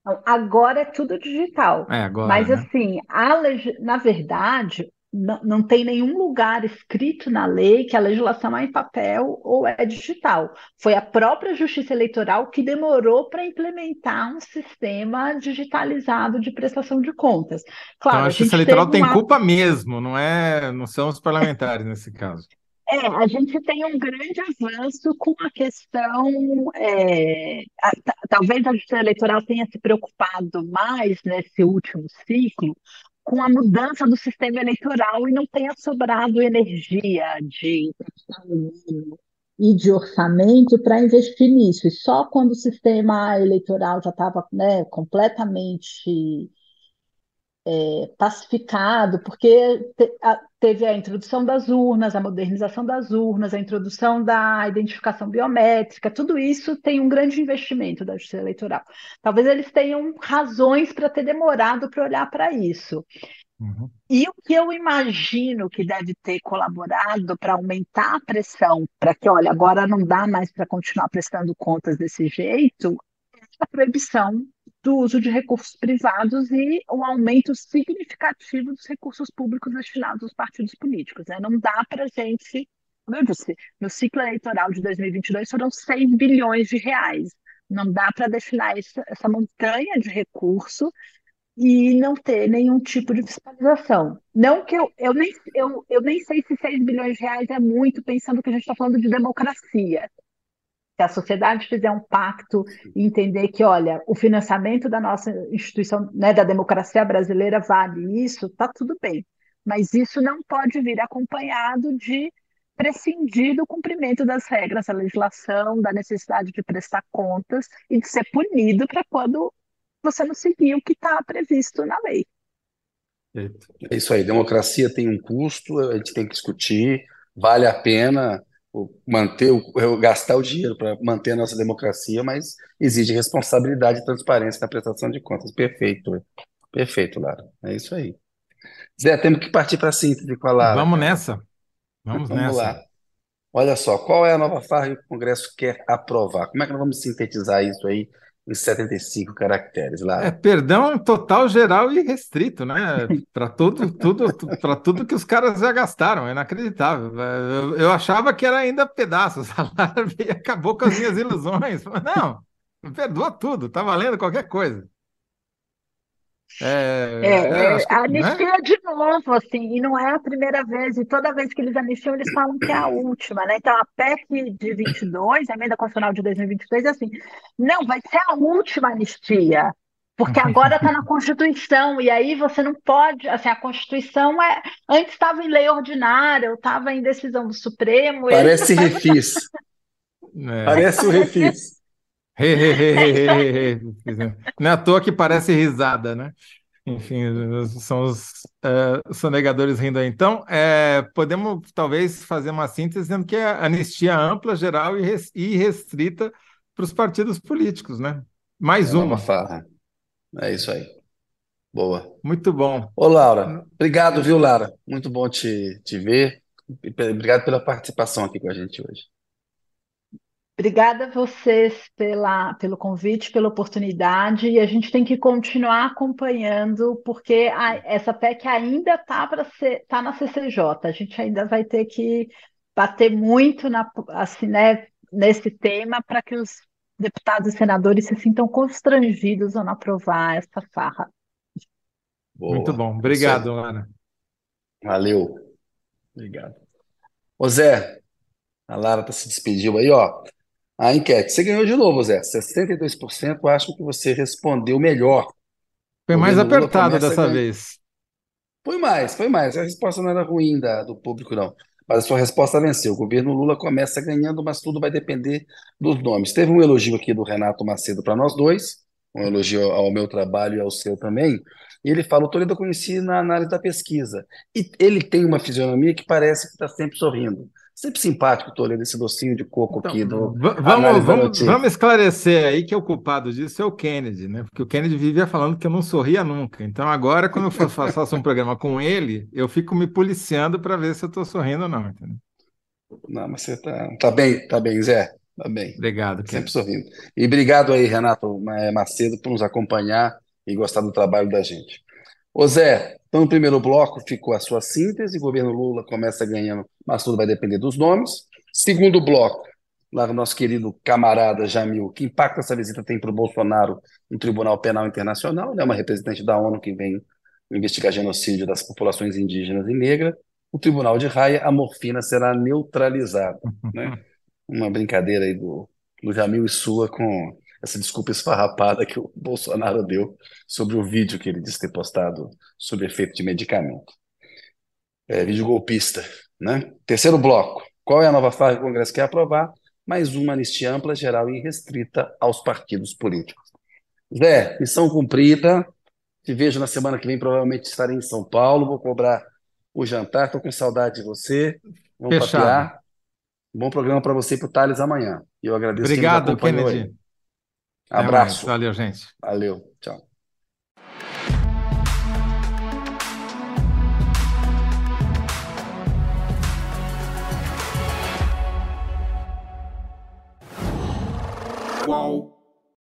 Então, agora é tudo digital. É, agora, Mas, né? assim, a na verdade, não, não tem nenhum lugar escrito na lei que a legislação é em papel ou é digital. Foi a própria Justiça Eleitoral que demorou para implementar um sistema digitalizado de prestação de contas. Claro, então, a Justiça Eleitoral tem uma... culpa mesmo, não é? Não são os parlamentares nesse caso. É, a gente tem um grande avanço com a questão. É, a, talvez a Justiça Eleitoral tenha se preocupado mais nesse último ciclo com a mudança do sistema eleitoral e não tenha sobrado energia de e de orçamento para investir nisso. E só quando o sistema eleitoral já estava né, completamente é, pacificado, porque te, a, teve a introdução das urnas, a modernização das urnas, a introdução da identificação biométrica, tudo isso tem um grande investimento da Justiça Eleitoral. Talvez eles tenham razões para ter demorado para olhar para isso. Uhum. E o que eu imagino que deve ter colaborado para aumentar a pressão, para que, olha, agora não dá mais para continuar prestando contas desse jeito, é a proibição do uso de recursos privados e o aumento significativo dos recursos públicos destinados aos partidos políticos. Né? Não dá para a gente, como eu disse, no ciclo eleitoral de 2022 foram 6 bilhões de reais. Não dá para destinar essa, essa montanha de recurso e não ter nenhum tipo de fiscalização. Não que eu, eu, nem, eu, eu nem sei se 6 bilhões de reais é muito, pensando que a gente está falando de democracia se a sociedade fizer um pacto e entender que, olha, o financiamento da nossa instituição, né, da democracia brasileira vale isso, está tudo bem. Mas isso não pode vir acompanhado de prescindir do cumprimento das regras da legislação, da necessidade de prestar contas e de ser punido para quando você não seguir o que está previsto na lei. É isso aí, democracia tem um custo, a gente tem que discutir, vale a pena manter, o, gastar o dinheiro para manter a nossa democracia, mas exige responsabilidade e transparência na prestação de contas. Perfeito. Perfeito, Lara. É isso aí. Zé, temos que partir para a síntese com a Lara. Vamos nessa. Vamos, Vamos nessa. lá. Olha só, qual é a nova farra que o Congresso quer aprovar? Como é que nós vamos sintetizar isso aí em 75 caracteres, É Lara? perdão total, geral e restrito, né? Para tudo, tudo, para tudo que os caras já gastaram, é inacreditável. Eu, eu achava que era ainda pedaços. [LAUGHS] Acabou com as minhas ilusões. Mas Não, perdoa tudo, tá valendo qualquer coisa. É, É, é, é, acho que, a né? anistia de novo, assim, e não é a primeira vez, e toda vez que eles anistiam, eles falam que é a última, né? Então, a PEC de 22, a emenda constitucional de 2023, é assim, não, vai ser a última anistia, porque agora está na Constituição, e aí você não pode, assim, a Constituição é, antes estava em lei ordinária, ou estava em decisão do Supremo, Parece refis. É. Parece o refis. He, he, he. Não é à toa que parece risada, né? Enfim, são os eh, sonegadores rindo aí. Então, eh, podemos talvez fazer uma síntese dizendo que é anistia ampla, geral e res- e restrita para os partidos políticos, né? Mais É a nova uma. farra. É isso aí. Boa. Muito bom. Ô, Laura, obrigado, viu, Lara? Muito bom te, te ver. Obrigado pela participação aqui com a gente hoje. Obrigada a vocês pela, pelo convite, pela oportunidade, e a gente tem que continuar acompanhando, porque a- essa PEC ainda está para ser, tá na CCJ, a gente ainda vai ter que bater muito na, assim, né, nesse tema para que os deputados e senadores se sintam constrangidos ao não aprovar essa farra. Muito Boa. bom. Isso aí. Obrigado, Lara. Valeu. Obrigado. Ô, Zé, a Lara tá se despediu aí, ó. A enquete. Você ganhou de novo, Zé. 62% acham que você respondeu melhor. Foi mais apertado dessa vez. Foi mais, foi mais. A resposta não era ruim da, do público, não. Mas a sua resposta venceu. O governo Lula começa ganhando, mas tudo vai depender dos nomes. Teve um elogio aqui do Renato Macedo para nós dois, um elogio ao meu trabalho e ao seu também. E ele fala: o Toledo eu conheci na análise da pesquisa. E ele tem uma fisionomia que parece que está sempre sorrindo. Sempre simpático, Toledo, esse docinho de coco Então, aqui do vamos, vamos, vamos esclarecer aí que o culpado disso é o Kennedy, né? Porque o Kennedy vivia falando que eu não sorria nunca. Então, agora, quando eu fa- fa- faço um programa com ele, eu fico me policiando para ver se eu estou sorrindo ou não. entendeu? Não, mas você tá, tá bem, tá bem, Zé. Tá bem. Obrigado, Sempre Kennedy. sorrindo. E obrigado aí, Renato eh, Macedo, por nos acompanhar e gostar do trabalho da gente. Ô Zé, então no primeiro bloco ficou a sua síntese, o governo Lula começa ganhando, mas tudo vai depender dos nomes. Segundo bloco, lá nosso querido camarada Jamil, que impacto essa visita tem para o Bolsonaro no Tribunal Penal Internacional, né, uma representante da ONU que vem investigar genocídio das populações indígenas e negras. O Tribunal de Haia, a morfina será neutralizada, né? [LAUGHS] Uma brincadeira aí do, do Jamil e sua com essa desculpa esfarrapada que o Bolsonaro deu sobre o vídeo que ele disse ter postado sobre efeito de medicamento. É, vídeo golpista, né? Terceiro bloco. Qual é a nova fase que o Congresso quer aprovar? Mais uma anistia ampla, geral e restrita aos partidos políticos. Zé, missão cumprida. Te vejo na semana que vem, provavelmente estarei em São Paulo. Vou cobrar o jantar. Estou com saudade de você. Vamos Fechado. papear. Bom programa para você e para o Thales amanhã. Eu agradeço Obrigado, acompanhou aí. Até mais. Abraço. Valeu, gente. Valeu. Tchau. Qual